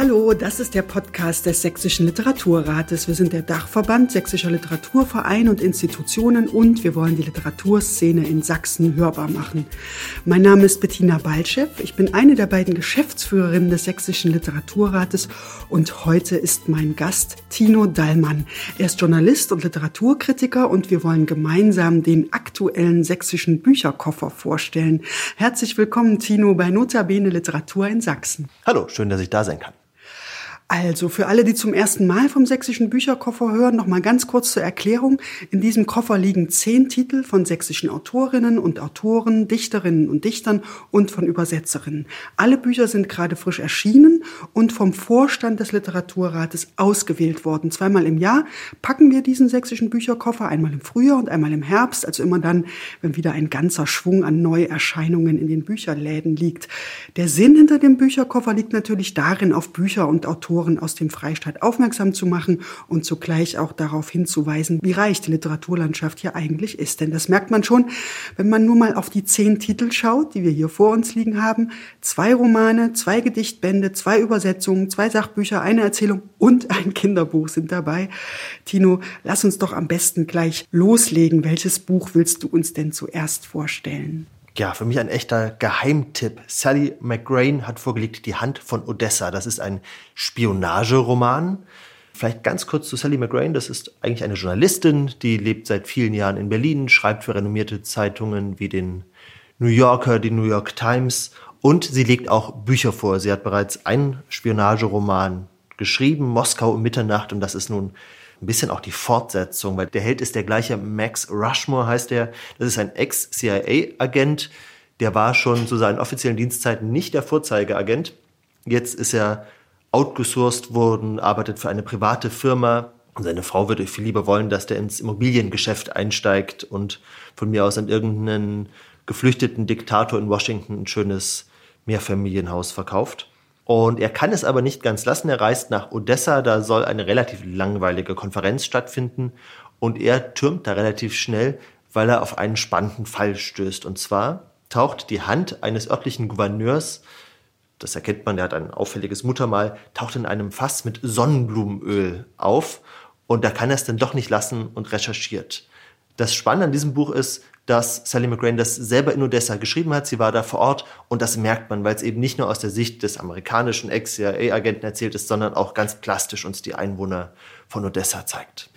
Hallo, das ist der Podcast des Sächsischen Literaturrates. Wir sind der Dachverband Sächsischer Literaturverein und Institutionen und wir wollen die Literaturszene in Sachsen hörbar machen. Mein Name ist Bettina Balschew. Ich bin eine der beiden Geschäftsführerinnen des Sächsischen Literaturrates und heute ist mein Gast Tino Dallmann. Er ist Journalist und Literaturkritiker und wir wollen gemeinsam den aktuellen sächsischen Bücherkoffer vorstellen. Herzlich willkommen, Tino, bei Notabene Literatur in Sachsen. Hallo, schön, dass ich da sein kann. Also für alle, die zum ersten Mal vom sächsischen Bücherkoffer hören, noch mal ganz kurz zur Erklärung. In diesem Koffer liegen zehn Titel von sächsischen Autorinnen und Autoren, Dichterinnen und Dichtern und von Übersetzerinnen. Alle Bücher sind gerade frisch erschienen und vom Vorstand des Literaturrates ausgewählt worden. Zweimal im Jahr packen wir diesen sächsischen Bücherkoffer, einmal im Frühjahr und einmal im Herbst, also immer dann, wenn wieder ein ganzer Schwung an Neuerscheinungen in den Bücherläden liegt. Der Sinn hinter dem Bücherkoffer liegt natürlich darin, auf Bücher und Autoren Autoren aus dem Freistaat aufmerksam zu machen und zugleich auch darauf hinzuweisen, wie reich die Literaturlandschaft hier eigentlich ist. Denn das merkt man schon, wenn man nur mal auf die zehn Titel schaut, die wir hier vor uns liegen haben. Zwei Romane, zwei Gedichtbände, zwei Übersetzungen, zwei Sachbücher, eine Erzählung und ein Kinderbuch sind dabei. Tino, lass uns doch am besten gleich loslegen. Welches Buch willst du uns denn zuerst vorstellen? Ja, für mich ein echter Geheimtipp. Sally McGrain hat vorgelegt Die Hand von Odessa. Das ist ein Spionageroman. Vielleicht ganz kurz zu Sally McGrain. Das ist eigentlich eine Journalistin, die lebt seit vielen Jahren in Berlin, schreibt für renommierte Zeitungen wie den New Yorker, die New York Times und sie legt auch Bücher vor. Sie hat bereits einen Spionageroman geschrieben, Moskau um Mitternacht, und das ist nun ein bisschen auch die Fortsetzung, weil der Held ist der gleiche Max Rushmore heißt er. Das ist ein Ex-CIA-Agent. Der war schon zu seinen offiziellen Dienstzeiten nicht der Vorzeigeagent. Jetzt ist er outgesourced worden, arbeitet für eine private Firma. Und seine Frau würde viel lieber wollen, dass der ins Immobiliengeschäft einsteigt und von mir aus an irgendeinen geflüchteten Diktator in Washington ein schönes Mehrfamilienhaus verkauft. Und er kann es aber nicht ganz lassen. Er reist nach Odessa, da soll eine relativ langweilige Konferenz stattfinden. Und er türmt da relativ schnell, weil er auf einen spannenden Fall stößt. Und zwar taucht die Hand eines örtlichen Gouverneurs, das erkennt man, der hat ein auffälliges Muttermal, taucht in einem Fass mit Sonnenblumenöl auf. Und da kann er es dann doch nicht lassen und recherchiert. Das Spannende an diesem Buch ist, dass Sally McGrain das selber in Odessa geschrieben hat. Sie war da vor Ort und das merkt man, weil es eben nicht nur aus der Sicht des amerikanischen Ex-CIA-Agenten erzählt ist, sondern auch ganz plastisch uns die Einwohner von Odessa zeigt.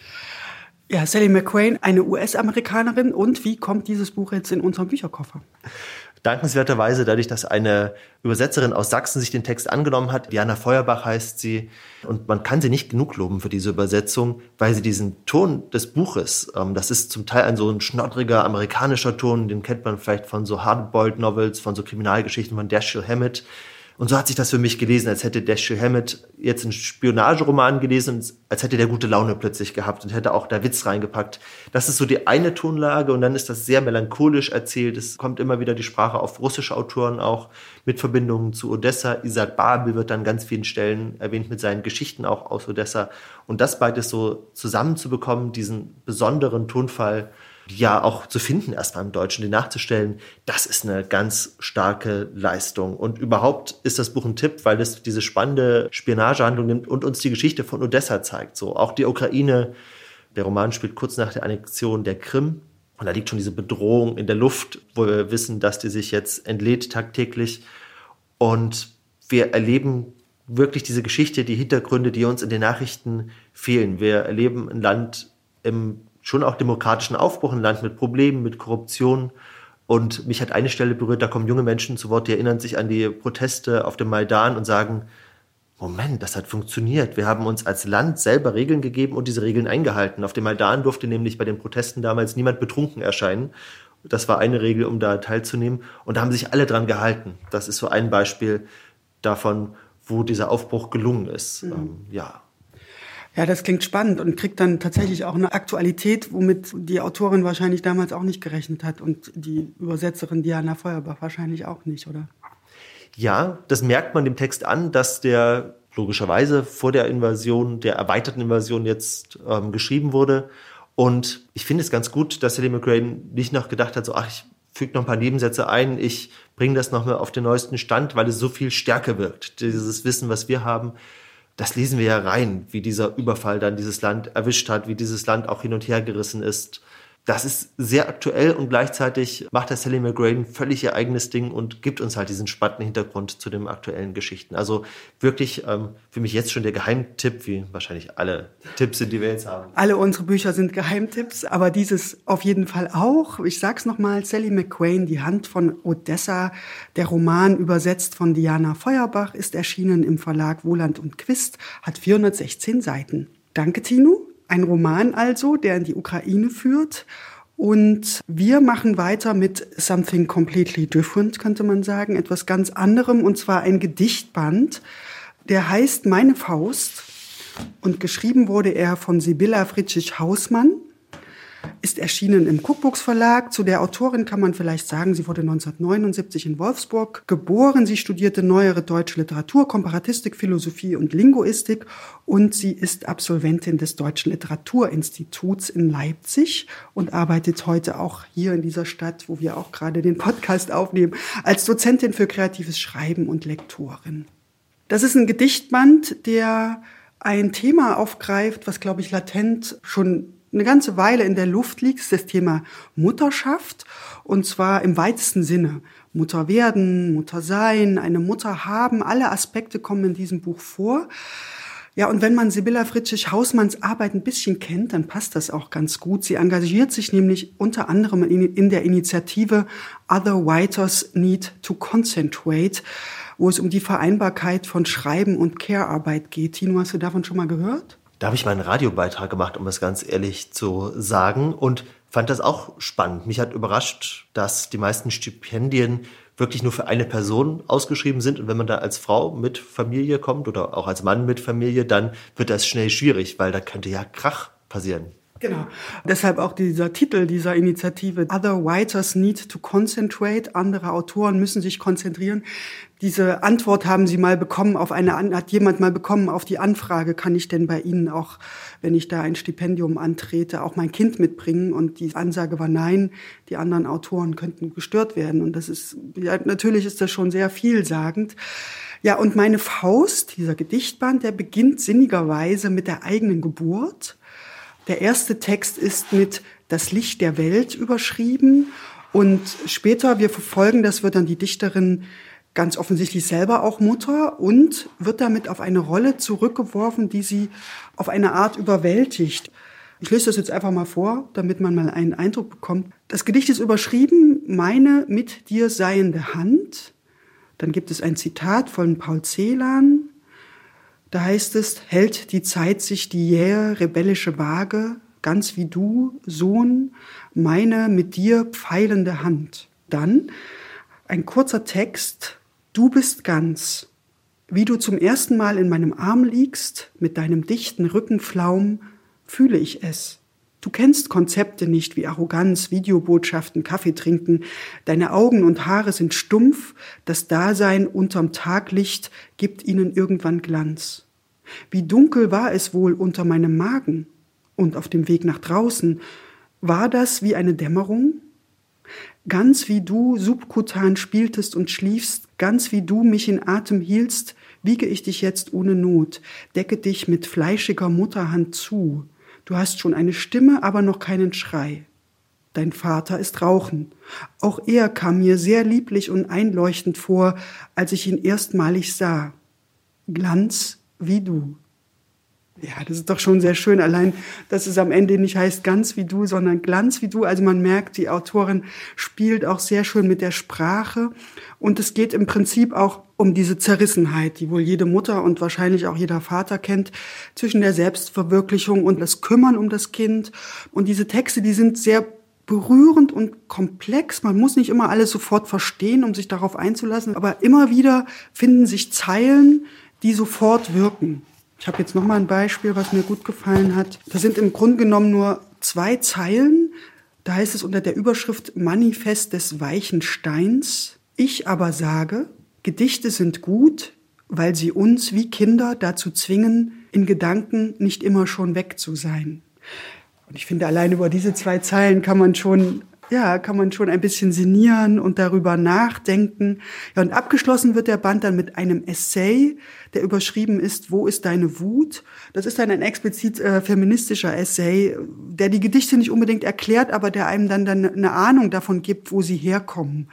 Ja, Sally McQuain, eine US-Amerikanerin. Und wie kommt dieses Buch jetzt in unseren Bücherkoffer? Dankenswerterweise, dadurch, dass eine Übersetzerin aus Sachsen sich den Text angenommen hat, Diana Feuerbach heißt sie, und man kann sie nicht genug loben für diese Übersetzung, weil sie diesen Ton des Buches, ähm, das ist zum Teil ein so ein schnoddriger amerikanischer Ton, den kennt man vielleicht von so Hardboiled Novels, von so Kriminalgeschichten von Dashiell Hammett, und so hat sich das für mich gelesen, als hätte Dashiell Hammett jetzt einen Spionageroman gelesen, als hätte der gute Laune plötzlich gehabt und hätte auch da Witz reingepackt. Das ist so die eine Tonlage und dann ist das sehr melancholisch erzählt. Es kommt immer wieder die Sprache auf russische Autoren auch mit Verbindungen zu Odessa. Isaac Babel wird an ganz vielen Stellen erwähnt mit seinen Geschichten auch aus Odessa. Und das beides so zusammenzubekommen, diesen besonderen Tonfall, ja auch zu finden, erstmal im Deutschen, die nachzustellen, das ist eine ganz starke Leistung. Und überhaupt ist das Buch ein Tipp, weil es diese spannende Spionagehandlung nimmt und uns die Geschichte von Odessa zeigt. So auch die Ukraine. Der Roman spielt kurz nach der Annexion der Krim. Und da liegt schon diese Bedrohung in der Luft, wo wir wissen, dass die sich jetzt entlädt tagtäglich. Und wir erleben wirklich diese Geschichte, die Hintergründe, die uns in den Nachrichten fehlen. Wir erleben ein Land im schon auch demokratischen Aufbruch, ein Land mit Problemen, mit Korruption. Und mich hat eine Stelle berührt, da kommen junge Menschen zu Wort, die erinnern sich an die Proteste auf dem Maidan und sagen, Moment, das hat funktioniert. Wir haben uns als Land selber Regeln gegeben und diese Regeln eingehalten. Auf dem Maidan durfte nämlich bei den Protesten damals niemand betrunken erscheinen. Das war eine Regel, um da teilzunehmen. Und da haben sich alle dran gehalten. Das ist so ein Beispiel davon, wo dieser Aufbruch gelungen ist. Mhm. Ähm, ja. Ja, das klingt spannend und kriegt dann tatsächlich auch eine Aktualität, womit die Autorin wahrscheinlich damals auch nicht gerechnet hat und die Übersetzerin Diana Feuerbach wahrscheinlich auch nicht, oder? Ja, das merkt man dem Text an, dass der logischerweise vor der Invasion, der erweiterten Invasion jetzt ähm, geschrieben wurde. Und ich finde es ganz gut, dass Sally McRae nicht noch gedacht hat, so, ach, ich füge noch ein paar Nebensätze ein, ich bringe das noch mal auf den neuesten Stand, weil es so viel stärker wirkt. Dieses Wissen, was wir haben, das lesen wir ja rein, wie dieser Überfall dann dieses Land erwischt hat, wie dieses Land auch hin und her gerissen ist das ist sehr aktuell und gleichzeitig macht der Sally McGrain völlig ihr eigenes Ding und gibt uns halt diesen spannenden Hintergrund zu den aktuellen Geschichten. Also wirklich ähm, für mich jetzt schon der Geheimtipp, wie wahrscheinlich alle Tipps sind, die wir jetzt haben. Alle unsere Bücher sind Geheimtipps, aber dieses auf jeden Fall auch. Ich sag's nochmal, Sally McQuain, Die Hand von Odessa, der Roman übersetzt von Diana Feuerbach, ist erschienen im Verlag Wohland und Quist, hat 416 Seiten. Danke, Tino. Ein Roman also, der in die Ukraine führt. Und wir machen weiter mit Something Completely Different, könnte man sagen, etwas ganz anderem, und zwar ein Gedichtband, der heißt Meine Faust. Und geschrieben wurde er von Sibylla Fritschig-Hausmann ist erschienen im Cookbooks Verlag. Zu der Autorin kann man vielleicht sagen, sie wurde 1979 in Wolfsburg geboren. Sie studierte neuere deutsche Literatur, Komparatistik, Philosophie und Linguistik und sie ist Absolventin des Deutschen Literaturinstituts in Leipzig und arbeitet heute auch hier in dieser Stadt, wo wir auch gerade den Podcast aufnehmen, als Dozentin für kreatives Schreiben und Lektorin. Das ist ein Gedichtband, der ein Thema aufgreift, was, glaube ich, latent schon eine ganze Weile in der Luft liegt, ist das Thema Mutterschaft. Und zwar im weitesten Sinne. Mutter werden, Mutter sein, eine Mutter haben. Alle Aspekte kommen in diesem Buch vor. Ja, und wenn man Sibylla Fritschig-Hausmanns Arbeit ein bisschen kennt, dann passt das auch ganz gut. Sie engagiert sich nämlich unter anderem in der Initiative Other Writers Need to Concentrate, wo es um die Vereinbarkeit von Schreiben und Care-Arbeit geht. Tino, hast du davon schon mal gehört? Da habe ich meinen Radiobeitrag gemacht, um es ganz ehrlich zu sagen und fand das auch spannend. Mich hat überrascht, dass die meisten Stipendien wirklich nur für eine Person ausgeschrieben sind. Und wenn man da als Frau mit Familie kommt oder auch als Mann mit Familie, dann wird das schnell schwierig, weil da könnte ja Krach passieren. Genau. Deshalb auch dieser Titel dieser Initiative. Other writers need to concentrate. Andere Autoren müssen sich konzentrieren. Diese Antwort haben Sie mal bekommen auf eine, hat jemand mal bekommen auf die Anfrage, kann ich denn bei Ihnen auch, wenn ich da ein Stipendium antrete, auch mein Kind mitbringen? Und die Ansage war nein, die anderen Autoren könnten gestört werden. Und das ist, ja, natürlich ist das schon sehr vielsagend. Ja, und meine Faust, dieser Gedichtband, der beginnt sinnigerweise mit der eigenen Geburt der erste Text ist mit Das Licht der Welt überschrieben und später, wir verfolgen, das wird dann die Dichterin ganz offensichtlich selber auch Mutter und wird damit auf eine Rolle zurückgeworfen, die sie auf eine Art überwältigt. Ich lese das jetzt einfach mal vor, damit man mal einen Eindruck bekommt. Das Gedicht ist überschrieben, meine mit dir seiende Hand. Dann gibt es ein Zitat von Paul Celan. Da heißt es, hält die Zeit sich die jähe rebellische Waage, ganz wie du, Sohn, meine mit dir pfeilende Hand. Dann ein kurzer Text, du bist ganz, wie du zum ersten Mal in meinem Arm liegst, mit deinem dichten Rückenflaum, fühle ich es. Du kennst Konzepte nicht wie Arroganz, Videobotschaften, Kaffee trinken. Deine Augen und Haare sind stumpf. Das Dasein unterm Taglicht gibt ihnen irgendwann Glanz. Wie dunkel war es wohl unter meinem Magen und auf dem Weg nach draußen. War das wie eine Dämmerung? Ganz wie du subkutan spieltest und schliefst, ganz wie du mich in Atem hielst, wiege ich dich jetzt ohne Not, decke dich mit fleischiger Mutterhand zu. Du hast schon eine Stimme, aber noch keinen Schrei. Dein Vater ist Rauchen. Auch er kam mir sehr lieblich und einleuchtend vor, als ich ihn erstmalig sah. Glanz wie du. Ja, das ist doch schon sehr schön. Allein, dass es am Ende nicht heißt ganz wie du, sondern Glanz wie du. Also man merkt, die Autorin spielt auch sehr schön mit der Sprache. Und es geht im Prinzip auch um diese Zerrissenheit, die wohl jede Mutter und wahrscheinlich auch jeder Vater kennt, zwischen der Selbstverwirklichung und das Kümmern um das Kind. Und diese Texte, die sind sehr berührend und komplex. Man muss nicht immer alles sofort verstehen, um sich darauf einzulassen. Aber immer wieder finden sich Zeilen, die sofort wirken. Ich habe jetzt noch mal ein Beispiel, was mir gut gefallen hat. Das sind im Grunde genommen nur zwei Zeilen. Da heißt es unter der Überschrift Manifest des weichen Steins. Ich aber sage, Gedichte sind gut, weil sie uns wie Kinder dazu zwingen, in Gedanken nicht immer schon weg zu sein. Und ich finde, allein über diese zwei Zeilen kann man schon ja, kann man schon ein bisschen sinnieren und darüber nachdenken. Ja, und abgeschlossen wird der Band dann mit einem Essay, der überschrieben ist, Wo ist deine Wut? Das ist dann ein explizit äh, feministischer Essay, der die Gedichte nicht unbedingt erklärt, aber der einem dann, dann eine Ahnung davon gibt, wo sie herkommen.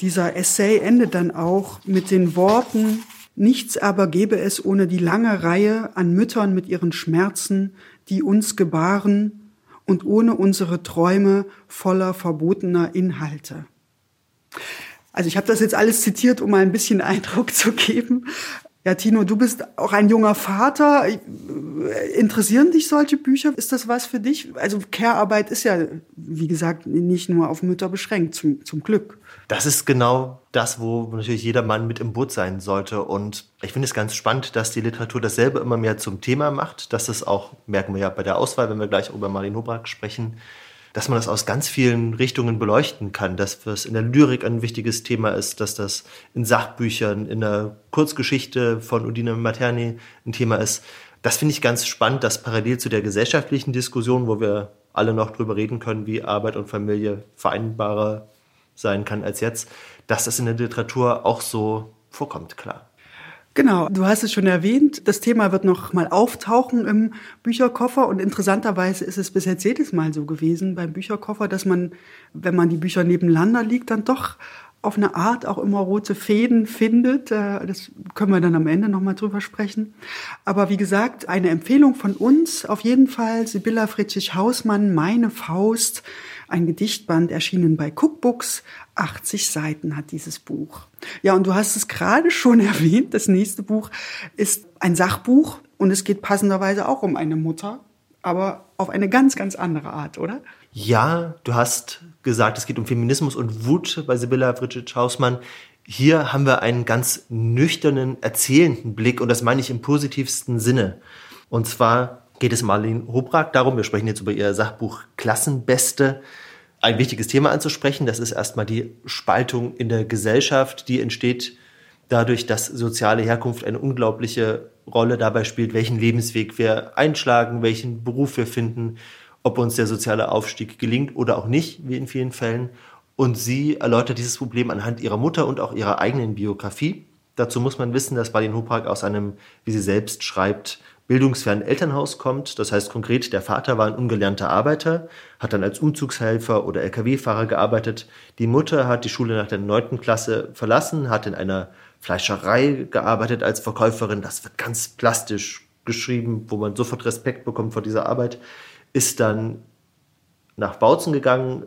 Dieser Essay endet dann auch mit den Worten, Nichts aber gäbe es ohne die lange Reihe an Müttern mit ihren Schmerzen, die uns gebaren und ohne unsere Träume voller verbotener Inhalte. Also ich habe das jetzt alles zitiert, um mal ein bisschen Eindruck zu geben. Ja, Tino, du bist auch ein junger Vater. Interessieren dich solche Bücher? Ist das was für dich? Also Care-Arbeit ist ja, wie gesagt, nicht nur auf Mütter beschränkt, zum, zum Glück. Das ist genau das, wo natürlich jeder Mann mit im Boot sein sollte. Und ich finde es ganz spannend, dass die Literatur dasselbe immer mehr zum Thema macht. Dass es auch, merken wir ja bei der Auswahl, wenn wir gleich über Marlene Hobrak sprechen, dass man das aus ganz vielen Richtungen beleuchten kann, dass das in der Lyrik ein wichtiges Thema ist, dass das in Sachbüchern, in der Kurzgeschichte von Udine Materni ein Thema ist. Das finde ich ganz spannend, dass parallel zu der gesellschaftlichen Diskussion, wo wir alle noch drüber reden können, wie Arbeit und Familie vereinbarer sein kann als jetzt, dass das in der Literatur auch so vorkommt, klar. Genau, du hast es schon erwähnt. Das Thema wird noch mal auftauchen im Bücherkoffer und interessanterweise ist es bis jetzt jedes Mal so gewesen beim Bücherkoffer, dass man, wenn man die Bücher nebeneinander liegt, dann doch auf eine Art auch immer rote Fäden findet. Äh, das können wir dann am Ende noch mal drüber sprechen. Aber wie gesagt, eine Empfehlung von uns auf jeden Fall Sibylla Fritzig-Hausmann, Meine Faust ein Gedichtband erschienen bei Cookbooks. 80 Seiten hat dieses Buch. Ja, und du hast es gerade schon erwähnt. Das nächste Buch ist ein Sachbuch und es geht passenderweise auch um eine Mutter, aber auf eine ganz, ganz andere Art, oder? Ja, du hast gesagt, es geht um Feminismus und Wut bei Sibylla Fritschitsch-Hausmann. Hier haben wir einen ganz nüchternen, erzählenden Blick und das meine ich im positivsten Sinne. Und zwar geht es Marlene Hobrak darum, wir sprechen jetzt über ihr Sachbuch Klassenbeste, ein wichtiges Thema anzusprechen. Das ist erstmal die Spaltung in der Gesellschaft, die entsteht dadurch, dass soziale Herkunft eine unglaubliche Rolle dabei spielt, welchen Lebensweg wir einschlagen, welchen Beruf wir finden, ob uns der soziale Aufstieg gelingt oder auch nicht, wie in vielen Fällen. Und sie erläutert dieses Problem anhand ihrer Mutter und auch ihrer eigenen Biografie. Dazu muss man wissen, dass Marlene Hoprak aus einem, wie sie selbst schreibt, bildungsfernen Elternhaus kommt. Das heißt konkret, der Vater war ein ungelernter Arbeiter, hat dann als Umzugshelfer oder Lkw-Fahrer gearbeitet. Die Mutter hat die Schule nach der neunten Klasse verlassen, hat in einer Fleischerei gearbeitet als Verkäuferin. Das wird ganz plastisch geschrieben, wo man sofort Respekt bekommt vor dieser Arbeit. Ist dann nach Bautzen gegangen,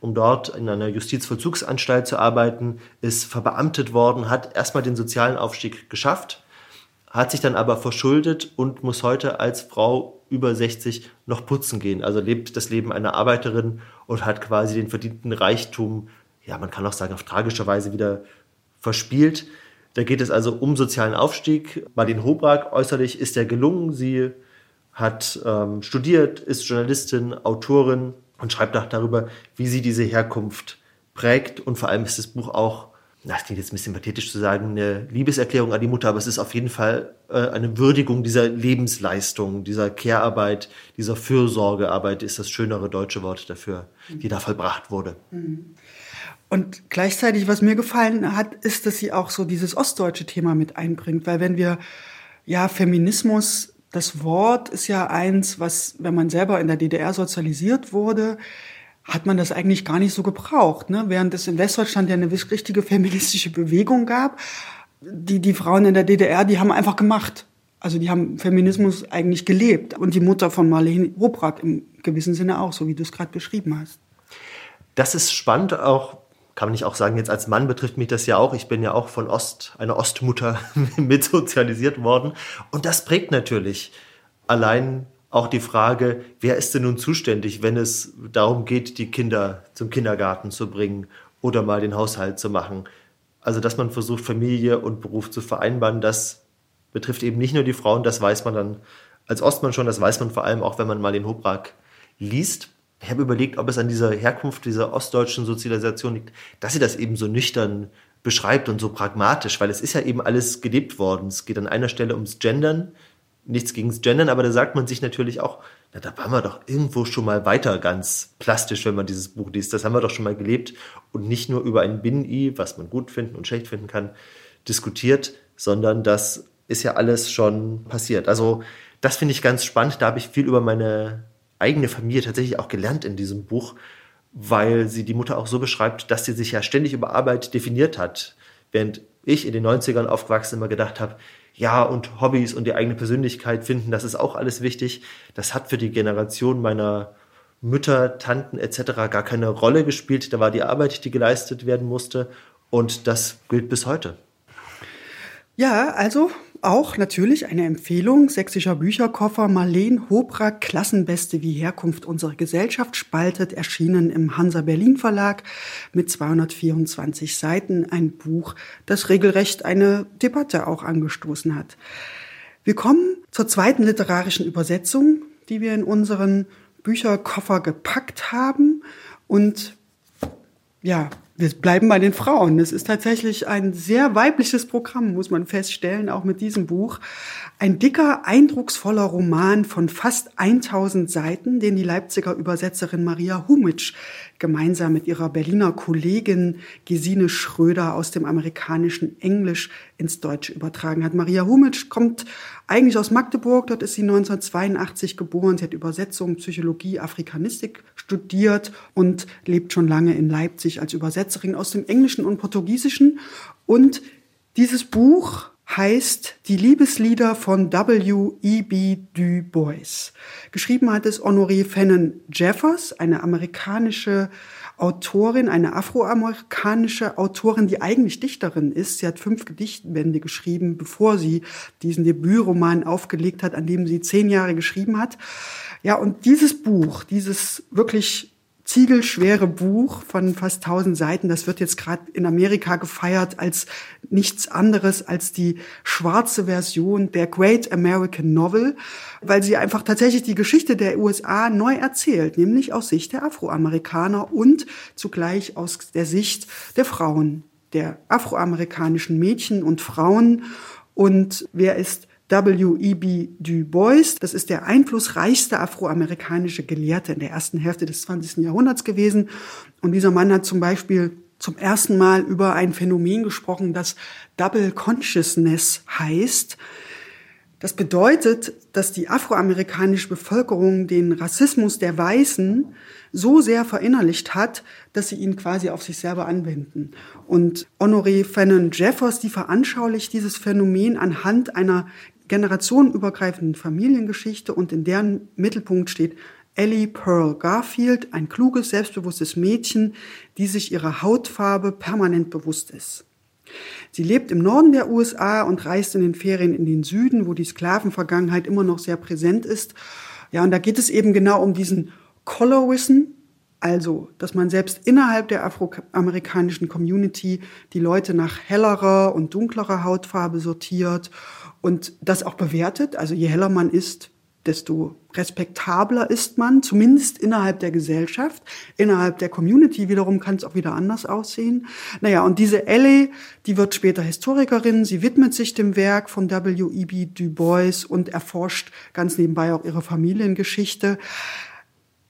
um dort in einer Justizvollzugsanstalt zu arbeiten, ist verbeamtet worden, hat erstmal den sozialen Aufstieg geschafft, hat sich dann aber verschuldet und muss heute als Frau über 60 noch putzen gehen. Also lebt das Leben einer Arbeiterin und hat quasi den verdienten Reichtum, ja, man kann auch sagen, auf tragische Weise wieder verspielt. Da geht es also um sozialen Aufstieg. Marlene Hobrak äußerlich ist er gelungen. Sie hat ähm, studiert, ist Journalistin, Autorin und schreibt auch darüber, wie sie diese Herkunft prägt. Und vor allem ist das Buch auch das klingt jetzt ein bisschen pathetisch zu sagen, eine Liebeserklärung an die Mutter, aber es ist auf jeden Fall äh, eine Würdigung dieser Lebensleistung, dieser Care-Arbeit, dieser Fürsorgearbeit ist das schönere deutsche Wort dafür, die da vollbracht wurde. Mhm. Und gleichzeitig, was mir gefallen hat, ist, dass sie auch so dieses ostdeutsche Thema mit einbringt, weil wenn wir, ja, Feminismus, das Wort ist ja eins, was, wenn man selber in der DDR sozialisiert wurde, hat man das eigentlich gar nicht so gebraucht. Ne? Während es in Westdeutschland ja eine richtige feministische Bewegung gab, die, die Frauen in der DDR, die haben einfach gemacht. Also die haben Feminismus eigentlich gelebt. Und die Mutter von Marlene Hobrak im gewissen Sinne auch, so wie du es gerade beschrieben hast. Das ist spannend, auch kann man nicht auch sagen, jetzt als Mann betrifft mich das ja auch. Ich bin ja auch von Ost, einer Ostmutter mit sozialisiert worden. Und das prägt natürlich allein auch die Frage, wer ist denn nun zuständig, wenn es darum geht, die Kinder zum Kindergarten zu bringen oder mal den Haushalt zu machen. Also, dass man versucht, Familie und Beruf zu vereinbaren, das betrifft eben nicht nur die Frauen, das weiß man dann als Ostmann schon, das weiß man vor allem auch, wenn man mal den Hobrak liest. Ich habe überlegt, ob es an dieser Herkunft dieser ostdeutschen Sozialisation liegt, dass sie das eben so nüchtern beschreibt und so pragmatisch, weil es ist ja eben alles gelebt worden. Es geht an einer Stelle ums Gendern, nichts gegen das Gendern, aber da sagt man sich natürlich auch, na, da waren wir doch irgendwo schon mal weiter ganz plastisch, wenn man dieses Buch liest. Das haben wir doch schon mal gelebt und nicht nur über ein Bin-I, was man gut finden und schlecht finden kann, diskutiert, sondern das ist ja alles schon passiert. Also das finde ich ganz spannend. Da habe ich viel über meine eigene Familie tatsächlich auch gelernt in diesem Buch, weil sie die Mutter auch so beschreibt, dass sie sich ja ständig über Arbeit definiert hat. Während ich in den 90ern aufgewachsen immer gedacht habe, ja, und Hobbys und die eigene Persönlichkeit finden, das ist auch alles wichtig. Das hat für die Generation meiner Mütter, Tanten etc. gar keine Rolle gespielt. Da war die Arbeit, die geleistet werden musste. Und das gilt bis heute. Ja, also auch natürlich eine Empfehlung sächsischer Bücherkoffer Marleen Hobra Klassenbeste wie Herkunft unsere Gesellschaft spaltet, erschienen im Hansa Berlin Verlag mit 224 Seiten, ein Buch, das regelrecht eine Debatte auch angestoßen hat. Wir kommen zur zweiten literarischen Übersetzung, die wir in unseren Bücherkoffer gepackt haben und ja, wir bleiben bei den Frauen. Es ist tatsächlich ein sehr weibliches Programm, muss man feststellen, auch mit diesem Buch. Ein dicker, eindrucksvoller Roman von fast 1000 Seiten, den die Leipziger Übersetzerin Maria Humitsch gemeinsam mit ihrer Berliner Kollegin Gesine Schröder aus dem amerikanischen Englisch ins Deutsche übertragen hat. Maria Humitsch kommt eigentlich aus Magdeburg. Dort ist sie 1982 geboren. Sie hat Übersetzung, Psychologie, Afrikanistik studiert und lebt schon lange in Leipzig als Übersetzerin aus dem Englischen und Portugiesischen. Und dieses Buch heißt Die Liebeslieder von W.E.B. Du Bois. Geschrieben hat es Honoré Fennon Jeffers, eine amerikanische Autorin, eine afroamerikanische Autorin, die eigentlich Dichterin ist. Sie hat fünf Gedichtbände geschrieben, bevor sie diesen Debütroman aufgelegt hat, an dem sie zehn Jahre geschrieben hat. Ja, und dieses Buch, dieses wirklich ziegelschwere Buch von fast 1000 Seiten. Das wird jetzt gerade in Amerika gefeiert als nichts anderes als die schwarze Version der Great American Novel, weil sie einfach tatsächlich die Geschichte der USA neu erzählt, nämlich aus Sicht der Afroamerikaner und zugleich aus der Sicht der Frauen, der afroamerikanischen Mädchen und Frauen. Und wer ist W.E.B. Du Bois. Das ist der einflussreichste afroamerikanische Gelehrte in der ersten Hälfte des 20. Jahrhunderts gewesen. Und dieser Mann hat zum Beispiel zum ersten Mal über ein Phänomen gesprochen, das Double Consciousness heißt. Das bedeutet, dass die afroamerikanische Bevölkerung den Rassismus der Weißen so sehr verinnerlicht hat, dass sie ihn quasi auf sich selber anwenden. Und Honoré Fannon Jeffers, die veranschaulicht dieses Phänomen anhand einer generationenübergreifenden Familiengeschichte und in deren Mittelpunkt steht Ellie Pearl Garfield, ein kluges, selbstbewusstes Mädchen, die sich ihrer Hautfarbe permanent bewusst ist. Sie lebt im Norden der USA und reist in den Ferien in den Süden, wo die Sklavenvergangenheit immer noch sehr präsent ist. Ja, und da geht es eben genau um diesen Colorism, also, dass man selbst innerhalb der afroamerikanischen Community die Leute nach hellerer und dunklerer Hautfarbe sortiert und das auch bewertet. Also je heller man ist, desto respektabler ist man, zumindest innerhalb der Gesellschaft. Innerhalb der Community wiederum kann es auch wieder anders aussehen. Naja, und diese Ellie, die wird später Historikerin. Sie widmet sich dem Werk von W.E.B. Du Bois und erforscht ganz nebenbei auch ihre Familiengeschichte.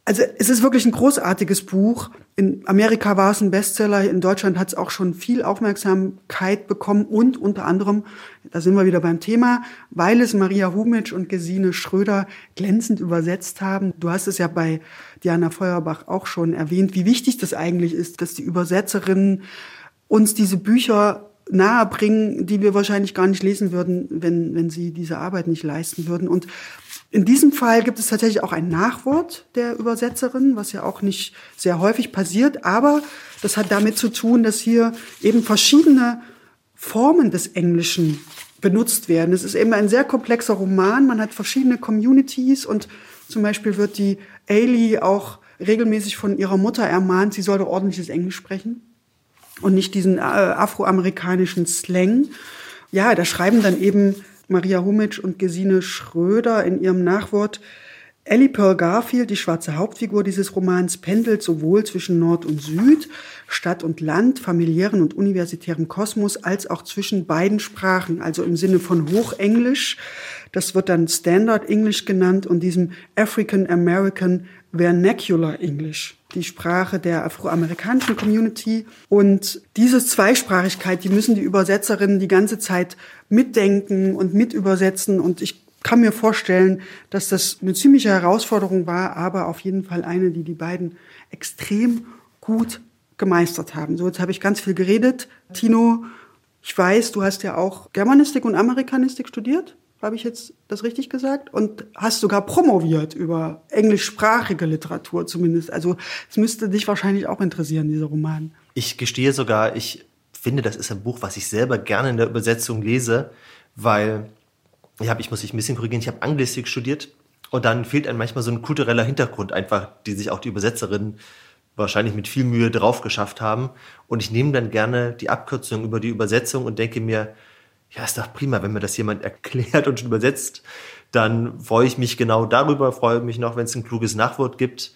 Also es ist wirklich ein großartiges Buch. In Amerika war es ein Bestseller, in Deutschland hat es auch schon viel Aufmerksamkeit bekommen und unter anderem, da sind wir wieder beim Thema, weil es Maria Humitsch und Gesine Schröder glänzend übersetzt haben. Du hast es ja bei Diana Feuerbach auch schon erwähnt, wie wichtig das eigentlich ist, dass die Übersetzerinnen uns diese Bücher nahebringen, die wir wahrscheinlich gar nicht lesen würden, wenn, wenn sie diese Arbeit nicht leisten würden. Und in diesem Fall gibt es tatsächlich auch ein Nachwort der Übersetzerin, was ja auch nicht sehr häufig passiert, aber das hat damit zu tun, dass hier eben verschiedene Formen des Englischen benutzt werden. Es ist eben ein sehr komplexer Roman, man hat verschiedene Communities und zum Beispiel wird die Ailey auch regelmäßig von ihrer Mutter ermahnt, sie sollte ordentliches Englisch sprechen und nicht diesen äh, afroamerikanischen Slang. Ja, da schreiben dann eben Maria Humitsch und Gesine Schröder in ihrem Nachwort. Ellie Pearl Garfield, die schwarze Hauptfigur dieses Romans, pendelt sowohl zwischen Nord und Süd, Stadt und Land, familiären und universitärem Kosmos, als auch zwischen beiden Sprachen, also im Sinne von Hochenglisch, Das wird dann Standard English genannt und diesem African American Vernacular English, die Sprache der afroamerikanischen Community. Und diese Zweisprachigkeit, die müssen die Übersetzerinnen die ganze Zeit mitdenken und mitübersetzen. Und ich kann mir vorstellen, dass das eine ziemliche Herausforderung war, aber auf jeden Fall eine, die die beiden extrem gut gemeistert haben. So, jetzt habe ich ganz viel geredet. Tino, ich weiß, du hast ja auch Germanistik und Amerikanistik studiert. Habe ich jetzt das richtig gesagt? Und hast sogar promoviert über englischsprachige Literatur zumindest. Also es müsste dich wahrscheinlich auch interessieren, dieser Roman. Ich gestehe sogar, ich finde, das ist ein Buch, was ich selber gerne in der Übersetzung lese, weil ich habe, ich muss mich ein bisschen korrigieren, ich habe Anglistik studiert und dann fehlt einem manchmal so ein kultureller Hintergrund einfach, die sich auch die Übersetzerinnen wahrscheinlich mit viel Mühe drauf geschafft haben. Und ich nehme dann gerne die Abkürzung über die Übersetzung und denke mir, ja, ist doch prima, wenn mir das jemand erklärt und übersetzt, dann freue ich mich genau darüber, freue mich noch, wenn es ein kluges Nachwort gibt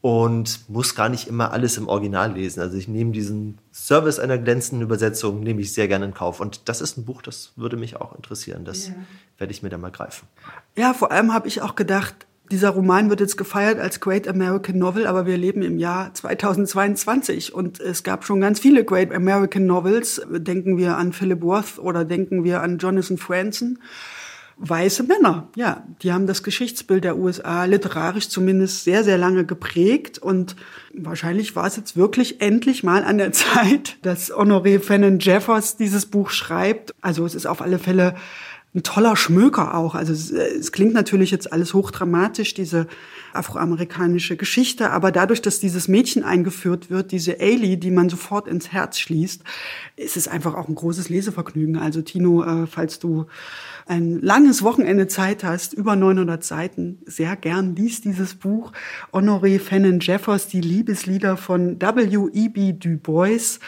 und muss gar nicht immer alles im Original lesen. Also ich nehme diesen Service einer glänzenden Übersetzung, nehme ich sehr gerne in Kauf. Und das ist ein Buch, das würde mich auch interessieren. Das ja. werde ich mir dann mal greifen. Ja, vor allem habe ich auch gedacht, dieser Roman wird jetzt gefeiert als Great American Novel, aber wir leben im Jahr 2022 und es gab schon ganz viele Great American Novels. Denken wir an Philip Roth oder denken wir an Jonathan Franzen. Weiße Männer, ja, die haben das Geschichtsbild der USA literarisch zumindest sehr, sehr lange geprägt und wahrscheinlich war es jetzt wirklich endlich mal an der Zeit, dass Honoré Fannin Jeffers dieses Buch schreibt. Also es ist auf alle Fälle ein toller Schmöker auch. Also es, es, klingt natürlich jetzt alles hochdramatisch, diese afroamerikanische Geschichte, aber dadurch, dass dieses Mädchen eingeführt wird, diese Ailey, die man sofort ins Herz schließt, ist es einfach auch ein großes Lesevergnügen. Also Tino, äh, falls du ein langes Wochenende Zeit hast, über 900 Seiten, sehr gern liest dieses Buch. Honoré Fannin Jeffers, die Liebeslieder von W.E.B. Du Bois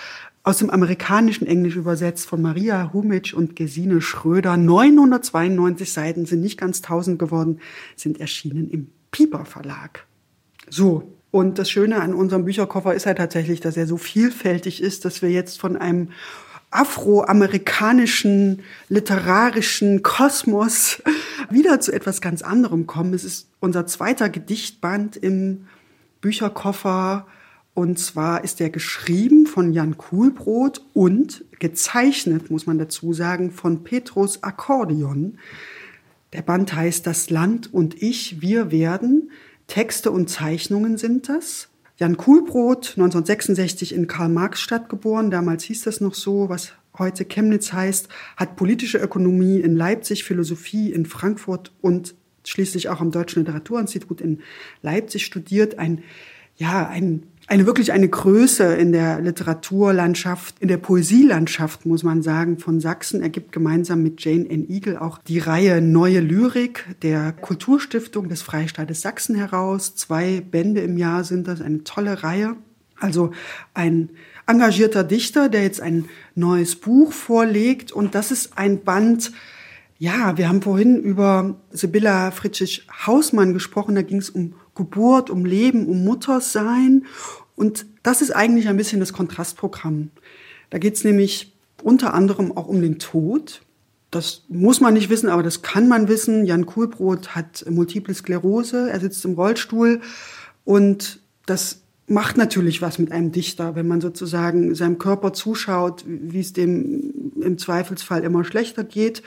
aus dem amerikanischen Englisch übersetzt von Maria Humitsch und Gesine Schröder. 992 Seiten sind nicht ganz 1000 geworden, sind erschienen im Pieper Verlag. So. Und das Schöne an unserem Bücherkoffer ist halt tatsächlich, dass er so vielfältig ist, dass wir jetzt von einem afroamerikanischen literarischen Kosmos wieder zu etwas ganz anderem kommen. Es ist unser zweiter Gedichtband im Bücherkoffer und zwar ist er geschrieben von Jan Kuhlbrot und gezeichnet, muss man dazu sagen, von Petrus Akkordeon. Der Band heißt Das Land und ich, wir werden. Texte und Zeichnungen sind das. Jan Kuhlbrot, 1966 in Karl-Marx-Stadt geboren, damals hieß das noch so, was heute Chemnitz heißt, hat politische Ökonomie in Leipzig, Philosophie in Frankfurt und schließlich auch am Deutschen Literaturinstitut in Leipzig studiert. Ein, ja, ein eine wirklich eine Größe in der Literaturlandschaft, in der Poesielandschaft, muss man sagen, von Sachsen. Er gibt gemeinsam mit Jane N. Eagle auch die Reihe Neue Lyrik der Kulturstiftung des Freistaates Sachsen heraus. Zwei Bände im Jahr sind das, eine tolle Reihe. Also ein engagierter Dichter, der jetzt ein neues Buch vorlegt. Und das ist ein Band, ja, wir haben vorhin über Sibylla Fritschig-Hausmann gesprochen. Da ging es um Geburt, um Leben, um Muttersein. Und das ist eigentlich ein bisschen das Kontrastprogramm. Da geht es nämlich unter anderem auch um den Tod. Das muss man nicht wissen, aber das kann man wissen. Jan Kuhlbrot hat Multiple Sklerose, er sitzt im Rollstuhl und das macht natürlich was mit einem Dichter, wenn man sozusagen seinem Körper zuschaut, wie es dem im Zweifelsfall immer schlechter geht.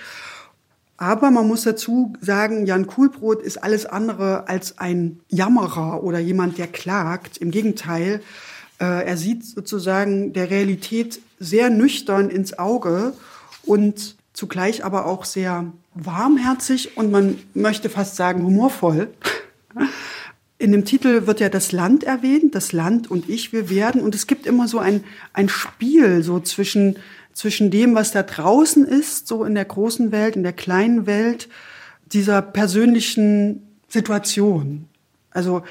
Aber man muss dazu sagen, Jan Kuhlbrot ist alles andere als ein Jammerer oder jemand, der klagt. Im Gegenteil, äh, er sieht sozusagen der Realität sehr nüchtern ins Auge und zugleich aber auch sehr warmherzig und man möchte fast sagen humorvoll. In dem Titel wird ja das Land erwähnt, das Land und ich, wir werden. Und es gibt immer so ein, ein Spiel so zwischen zwischen dem, was da draußen ist, so in der großen Welt, in der kleinen Welt, dieser persönlichen Situation. Also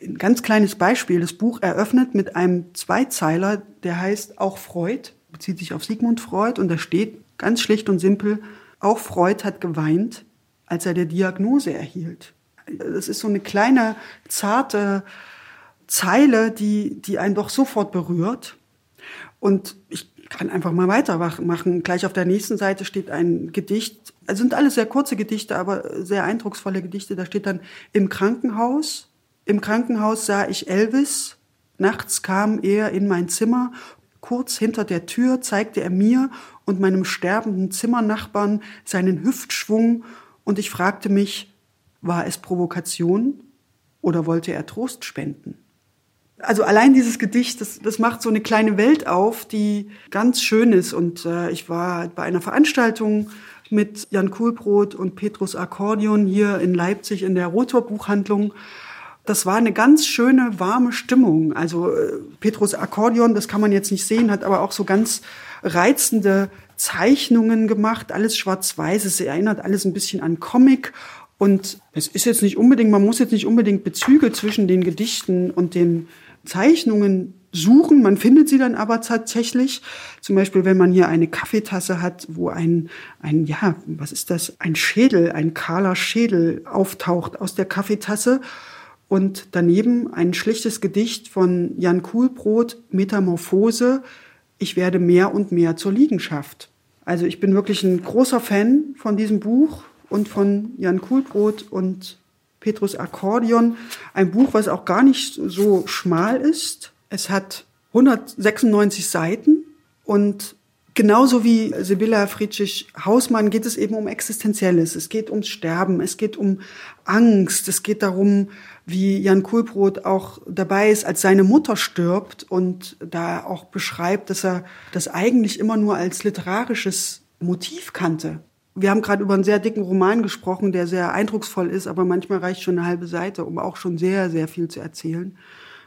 ein ganz kleines Beispiel. Das Buch eröffnet mit einem Zweizeiler, der heißt Auch Freud, bezieht sich auf Sigmund Freud und da steht ganz schlicht und simpel, auch Freud hat geweint, als er der Diagnose erhielt. Das ist so eine kleine, zarte Zeile, die, die einen doch sofort berührt. Und ich kann einfach mal weitermachen. Gleich auf der nächsten Seite steht ein Gedicht. Es sind alles sehr kurze Gedichte, aber sehr eindrucksvolle Gedichte. Da steht dann im Krankenhaus. Im Krankenhaus sah ich Elvis. Nachts kam er in mein Zimmer. Kurz hinter der Tür zeigte er mir und meinem sterbenden Zimmernachbarn seinen Hüftschwung und ich fragte mich, war es Provokation oder wollte er Trost spenden? Also allein dieses Gedicht, das, das macht so eine kleine Welt auf, die ganz schön ist. Und äh, ich war bei einer Veranstaltung mit Jan Kuhlbrot und Petrus Akkordeon hier in Leipzig in der Rotor Buchhandlung. Das war eine ganz schöne, warme Stimmung. Also äh, Petrus Akkordeon, das kann man jetzt nicht sehen, hat aber auch so ganz reizende Zeichnungen gemacht, alles schwarz-weiß. Es erinnert alles ein bisschen an Comic. Und es ist jetzt nicht unbedingt, man muss jetzt nicht unbedingt Bezüge zwischen den Gedichten und den Zeichnungen suchen. Man findet sie dann aber tatsächlich. Zum Beispiel, wenn man hier eine Kaffeetasse hat, wo ein, ein, ja, was ist das? Ein Schädel, ein kahler Schädel auftaucht aus der Kaffeetasse. Und daneben ein schlichtes Gedicht von Jan Kuhlbrot, Metamorphose. Ich werde mehr und mehr zur Liegenschaft. Also ich bin wirklich ein großer Fan von diesem Buch und von Jan Kuhlbrot und Petrus Akkordeon. Ein Buch, was auch gar nicht so schmal ist. Es hat 196 Seiten und genauso wie Sibylla Friedrich-Hausmann geht es eben um Existenzielles. Es geht ums Sterben, es geht um Angst, es geht darum, wie Jan Kulbrot auch dabei ist, als seine Mutter stirbt und da auch beschreibt, dass er das eigentlich immer nur als literarisches Motiv kannte wir haben gerade über einen sehr dicken Roman gesprochen, der sehr eindrucksvoll ist, aber manchmal reicht schon eine halbe Seite, um auch schon sehr, sehr viel zu erzählen.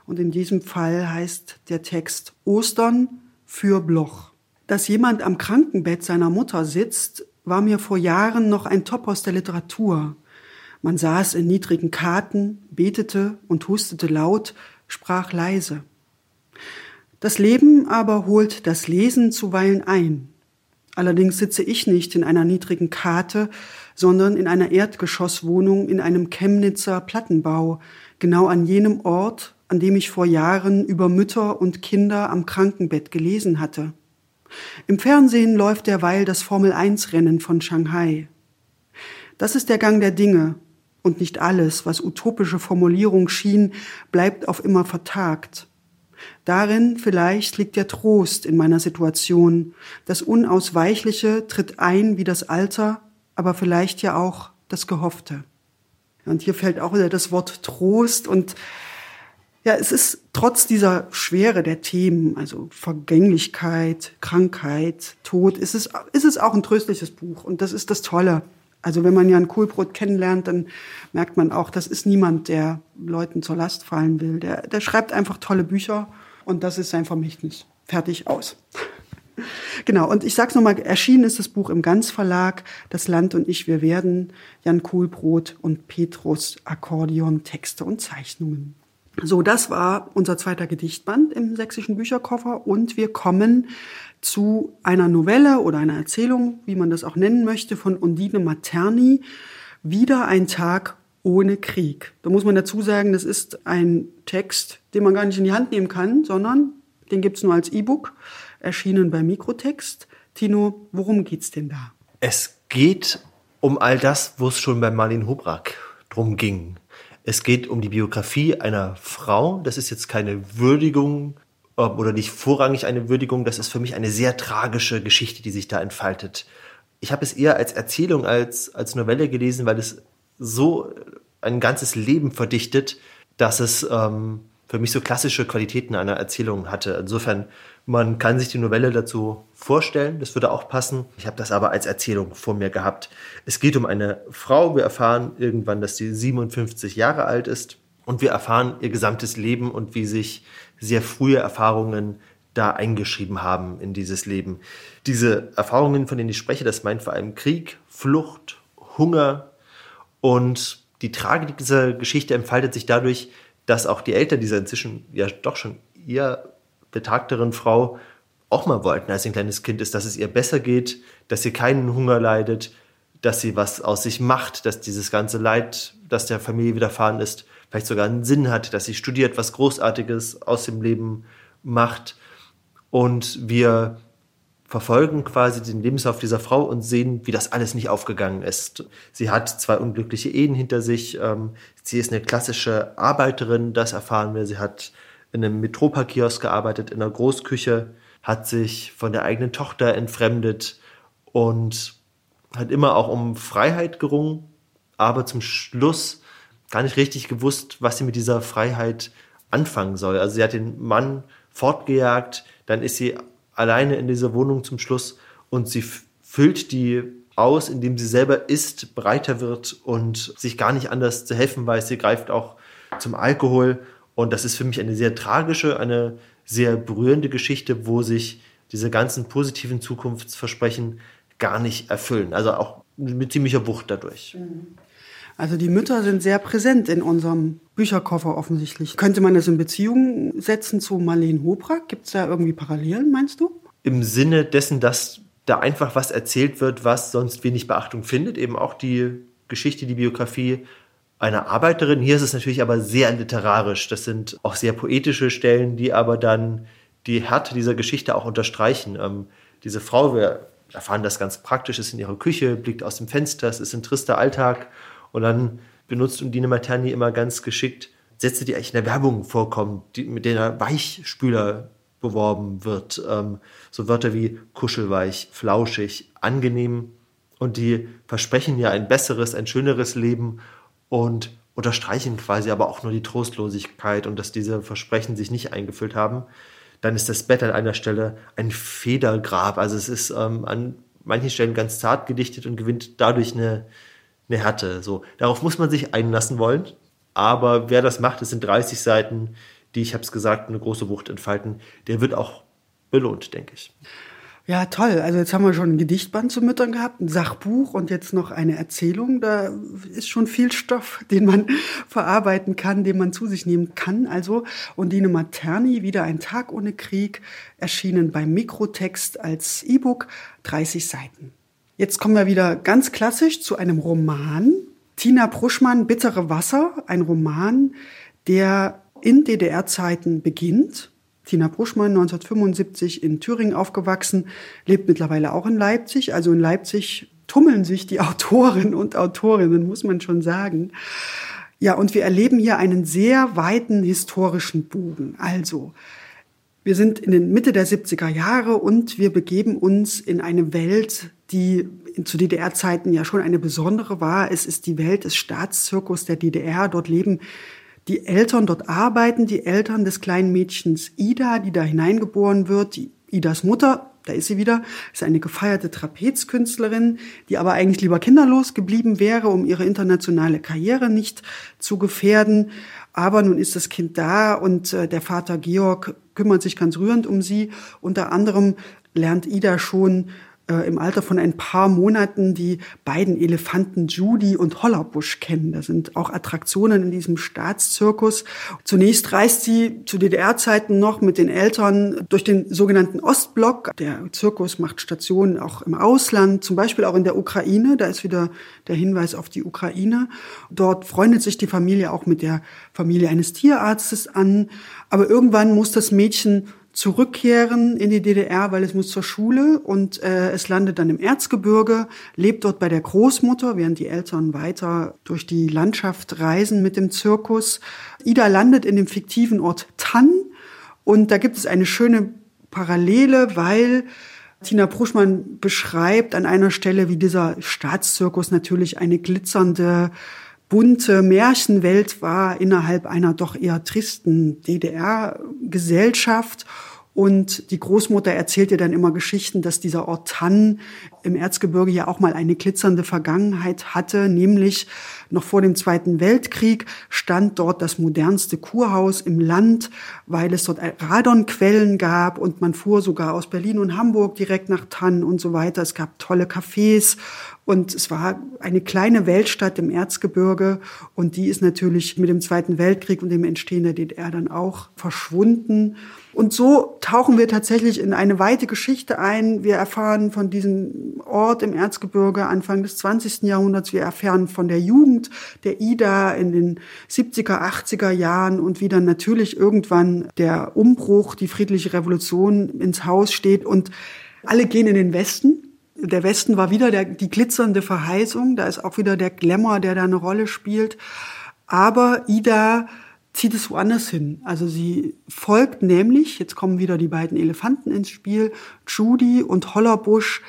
Und in diesem Fall heißt der Text Ostern für Bloch. Dass jemand am Krankenbett seiner Mutter sitzt, war mir vor Jahren noch ein Topos der Literatur. Man saß in niedrigen Karten, betete und hustete laut, sprach leise. Das Leben aber holt das Lesen zuweilen ein. Allerdings sitze ich nicht in einer niedrigen Karte, sondern in einer Erdgeschosswohnung in einem Chemnitzer Plattenbau, genau an jenem Ort, an dem ich vor Jahren über Mütter und Kinder am Krankenbett gelesen hatte. Im Fernsehen läuft derweil das Formel-1-Rennen von Shanghai. Das ist der Gang der Dinge, und nicht alles, was utopische Formulierung schien, bleibt auf immer vertagt. Darin vielleicht liegt der Trost in meiner Situation. Das Unausweichliche tritt ein wie das Alter, aber vielleicht ja auch das Gehoffte. Und hier fällt auch wieder das Wort Trost und ja, es ist trotz dieser Schwere der Themen, also Vergänglichkeit, Krankheit, Tod, ist es, ist es auch ein tröstliches Buch. Und das ist das Tolle. Also wenn man Jan Kohlbrot kennenlernt, dann merkt man auch, das ist niemand, der Leuten zur Last fallen will. Der, der schreibt einfach tolle Bücher und das ist sein Vermächtnis. Fertig aus. Genau, und ich sag's nochmal, erschienen ist das Buch im Ganzverlag, Das Land und ich, wir werden, Jan Kohlbrot und Petrus Akkordeon, Texte und Zeichnungen. So, das war unser zweiter Gedichtband im sächsischen Bücherkoffer und wir kommen zu einer Novelle oder einer Erzählung, wie man das auch nennen möchte, von Undine Materni, Wieder ein Tag ohne Krieg. Da muss man dazu sagen, das ist ein Text, den man gar nicht in die Hand nehmen kann, sondern den gibt's nur als E-Book, erschienen bei Mikrotext. Tino, worum geht's denn da? Es geht um all das, wo es schon bei Marlene Hubrak drum ging. Es geht um die Biografie einer Frau. Das ist jetzt keine Würdigung ähm, oder nicht vorrangig eine Würdigung. Das ist für mich eine sehr tragische Geschichte, die sich da entfaltet. Ich habe es eher als Erzählung als als Novelle gelesen, weil es so ein ganzes Leben verdichtet, dass es ähm, für mich so klassische Qualitäten einer Erzählung hatte. Insofern, man kann sich die Novelle dazu vorstellen, das würde auch passen. Ich habe das aber als Erzählung vor mir gehabt. Es geht um eine Frau, wir erfahren irgendwann, dass sie 57 Jahre alt ist und wir erfahren ihr gesamtes Leben und wie sich sehr frühe Erfahrungen da eingeschrieben haben in dieses Leben. Diese Erfahrungen, von denen ich spreche, das meint vor allem Krieg, Flucht, Hunger, und die Tragik dieser Geschichte entfaltet sich dadurch, dass auch die Eltern dieser inzwischen ja doch schon eher betagteren Frau auch mal wollten, als ein kleines Kind ist, dass es ihr besser geht, dass sie keinen Hunger leidet, dass sie was aus sich macht, dass dieses ganze Leid, das der Familie widerfahren ist, vielleicht sogar einen Sinn hat, dass sie studiert, was Großartiges aus dem Leben macht. Und wir verfolgen quasi den Lebenslauf dieser Frau und sehen, wie das alles nicht aufgegangen ist. Sie hat zwei unglückliche Ehen hinter sich. Ähm, sie ist eine klassische Arbeiterin, das erfahren wir. Sie hat in einem Metropa-Kiosk gearbeitet, in einer Großküche, hat sich von der eigenen Tochter entfremdet und hat immer auch um Freiheit gerungen, aber zum Schluss gar nicht richtig gewusst, was sie mit dieser Freiheit anfangen soll. Also sie hat den Mann fortgejagt, dann ist sie alleine in dieser Wohnung zum Schluss und sie füllt die aus, indem sie selber isst, breiter wird und sich gar nicht anders zu helfen weiß. Sie greift auch zum Alkohol und das ist für mich eine sehr tragische, eine sehr berührende Geschichte, wo sich diese ganzen positiven Zukunftsversprechen gar nicht erfüllen. Also auch mit ziemlicher Wucht dadurch. Mhm. Also die Mütter sind sehr präsent in unserem Bücherkoffer offensichtlich. Könnte man das in Beziehung setzen zu Marlene Hobrak? Gibt es da irgendwie Parallelen, meinst du? Im Sinne dessen, dass da einfach was erzählt wird, was sonst wenig Beachtung findet. Eben auch die Geschichte, die Biografie einer Arbeiterin. Hier ist es natürlich aber sehr literarisch. Das sind auch sehr poetische Stellen, die aber dann die Härte dieser Geschichte auch unterstreichen. Ähm, diese Frau, wir erfahren das ganz praktisch, ist in ihrer Küche, blickt aus dem Fenster, es ist ein trister Alltag und dann benutzt Undine Materni immer ganz geschickt Sätze, die eigentlich in der Werbung vorkommen, die, mit denen Weichspüler beworben wird. Ähm, so Wörter wie kuschelweich, flauschig, angenehm. Und die versprechen ja ein besseres, ein schöneres Leben und unterstreichen quasi aber auch nur die Trostlosigkeit und dass diese Versprechen sich nicht eingefüllt haben. Dann ist das Bett an einer Stelle ein Federgrab. Also es ist ähm, an manchen Stellen ganz zart gedichtet und gewinnt dadurch eine, eine Härte. So, darauf muss man sich einlassen wollen. Aber wer das macht, es sind 30 Seiten, die, ich habe es gesagt, eine große Wucht entfalten. Der wird auch belohnt, denke ich. Ja, toll. Also jetzt haben wir schon ein Gedichtband zu Müttern gehabt, ein Sachbuch und jetzt noch eine Erzählung. Da ist schon viel Stoff, den man verarbeiten kann, den man zu sich nehmen kann. Also Undine Materni, wieder ein Tag ohne Krieg, erschienen beim Mikrotext als E-Book, 30 Seiten. Jetzt kommen wir wieder ganz klassisch zu einem Roman. Tina Pruschmann, Bittere Wasser, ein Roman, der in DDR-Zeiten beginnt Tina Bruschmann, 1975 in Thüringen aufgewachsen, lebt mittlerweile auch in Leipzig. Also in Leipzig tummeln sich die Autoren und Autorinnen, muss man schon sagen. Ja, und wir erleben hier einen sehr weiten historischen Bogen. Also, wir sind in den Mitte der 70er Jahre und wir begeben uns in eine Welt, die zu DDR-Zeiten ja schon eine besondere war. Es ist die Welt des Staatszirkus der DDR. Dort leben die Eltern dort arbeiten, die Eltern des kleinen Mädchens Ida, die da hineingeboren wird, die Idas Mutter, da ist sie wieder, ist eine gefeierte Trapezkünstlerin, die aber eigentlich lieber kinderlos geblieben wäre, um ihre internationale Karriere nicht zu gefährden. Aber nun ist das Kind da und äh, der Vater Georg kümmert sich ganz rührend um sie. Unter anderem lernt Ida schon äh, im Alter von ein paar Monaten die beiden Elefanten Judy und Hollerbusch kennen. Das sind auch Attraktionen in diesem Staatszirkus. Zunächst reist sie zu DDR-Zeiten noch mit den Eltern durch den sogenannten Ostblock. Der Zirkus macht Stationen auch im Ausland, zum Beispiel auch in der Ukraine. Da ist wieder der Hinweis auf die Ukraine. Dort freundet sich die Familie auch mit der Familie eines Tierarztes an. Aber irgendwann muss das Mädchen zurückkehren in die DDR, weil es muss zur Schule und äh, es landet dann im Erzgebirge, lebt dort bei der Großmutter, während die Eltern weiter durch die Landschaft reisen mit dem Zirkus. Ida landet in dem fiktiven Ort Tann und da gibt es eine schöne Parallele, weil Tina Pruschmann beschreibt an einer Stelle, wie dieser Staatszirkus natürlich eine glitzernde bunte Märchenwelt war innerhalb einer doch eher tristen DDR-Gesellschaft. Und die Großmutter erzählt ihr dann immer Geschichten, dass dieser Ort Tann im Erzgebirge ja auch mal eine glitzernde Vergangenheit hatte, nämlich noch vor dem Zweiten Weltkrieg stand dort das modernste Kurhaus im Land, weil es dort Radonquellen gab und man fuhr sogar aus Berlin und Hamburg direkt nach Tann und so weiter. Es gab tolle Cafés und es war eine kleine Weltstadt im Erzgebirge und die ist natürlich mit dem Zweiten Weltkrieg und dem Entstehen der DDR dann auch verschwunden. Und so tauchen wir tatsächlich in eine weite Geschichte ein. Wir erfahren von diesem Ort im Erzgebirge Anfang des 20. Jahrhunderts. Wir erfahren von der Jugend der Ida in den 70er, 80er Jahren und wie dann natürlich irgendwann der Umbruch, die friedliche Revolution ins Haus steht und Alle gehen in den Westen. Der Westen war wieder der, die glitzernde Verheißung. Da ist auch wieder der Glamour, der da eine Rolle spielt. Aber Ida zieht es woanders hin. Also sie folgt nämlich, jetzt kommen wieder die beiden Elefanten ins Spiel, Judy und Hollerbusch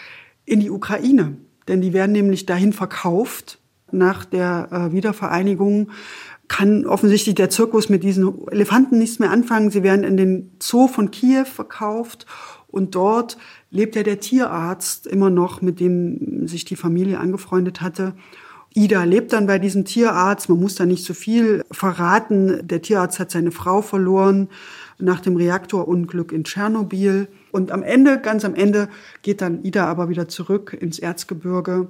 in die Ukraine. Denn die werden nämlich dahin verkauft nach der äh, Wiedervereinigung kann offensichtlich der Zirkus mit diesen Elefanten nichts mehr anfangen. Sie werden in den Zoo von Kiew verkauft und dort lebt ja der Tierarzt immer noch, mit dem sich die Familie angefreundet hatte. Ida lebt dann bei diesem Tierarzt. Man muss da nicht so viel verraten. Der Tierarzt hat seine Frau verloren nach dem Reaktorunglück in Tschernobyl. Und am Ende, ganz am Ende, geht dann Ida aber wieder zurück ins Erzgebirge.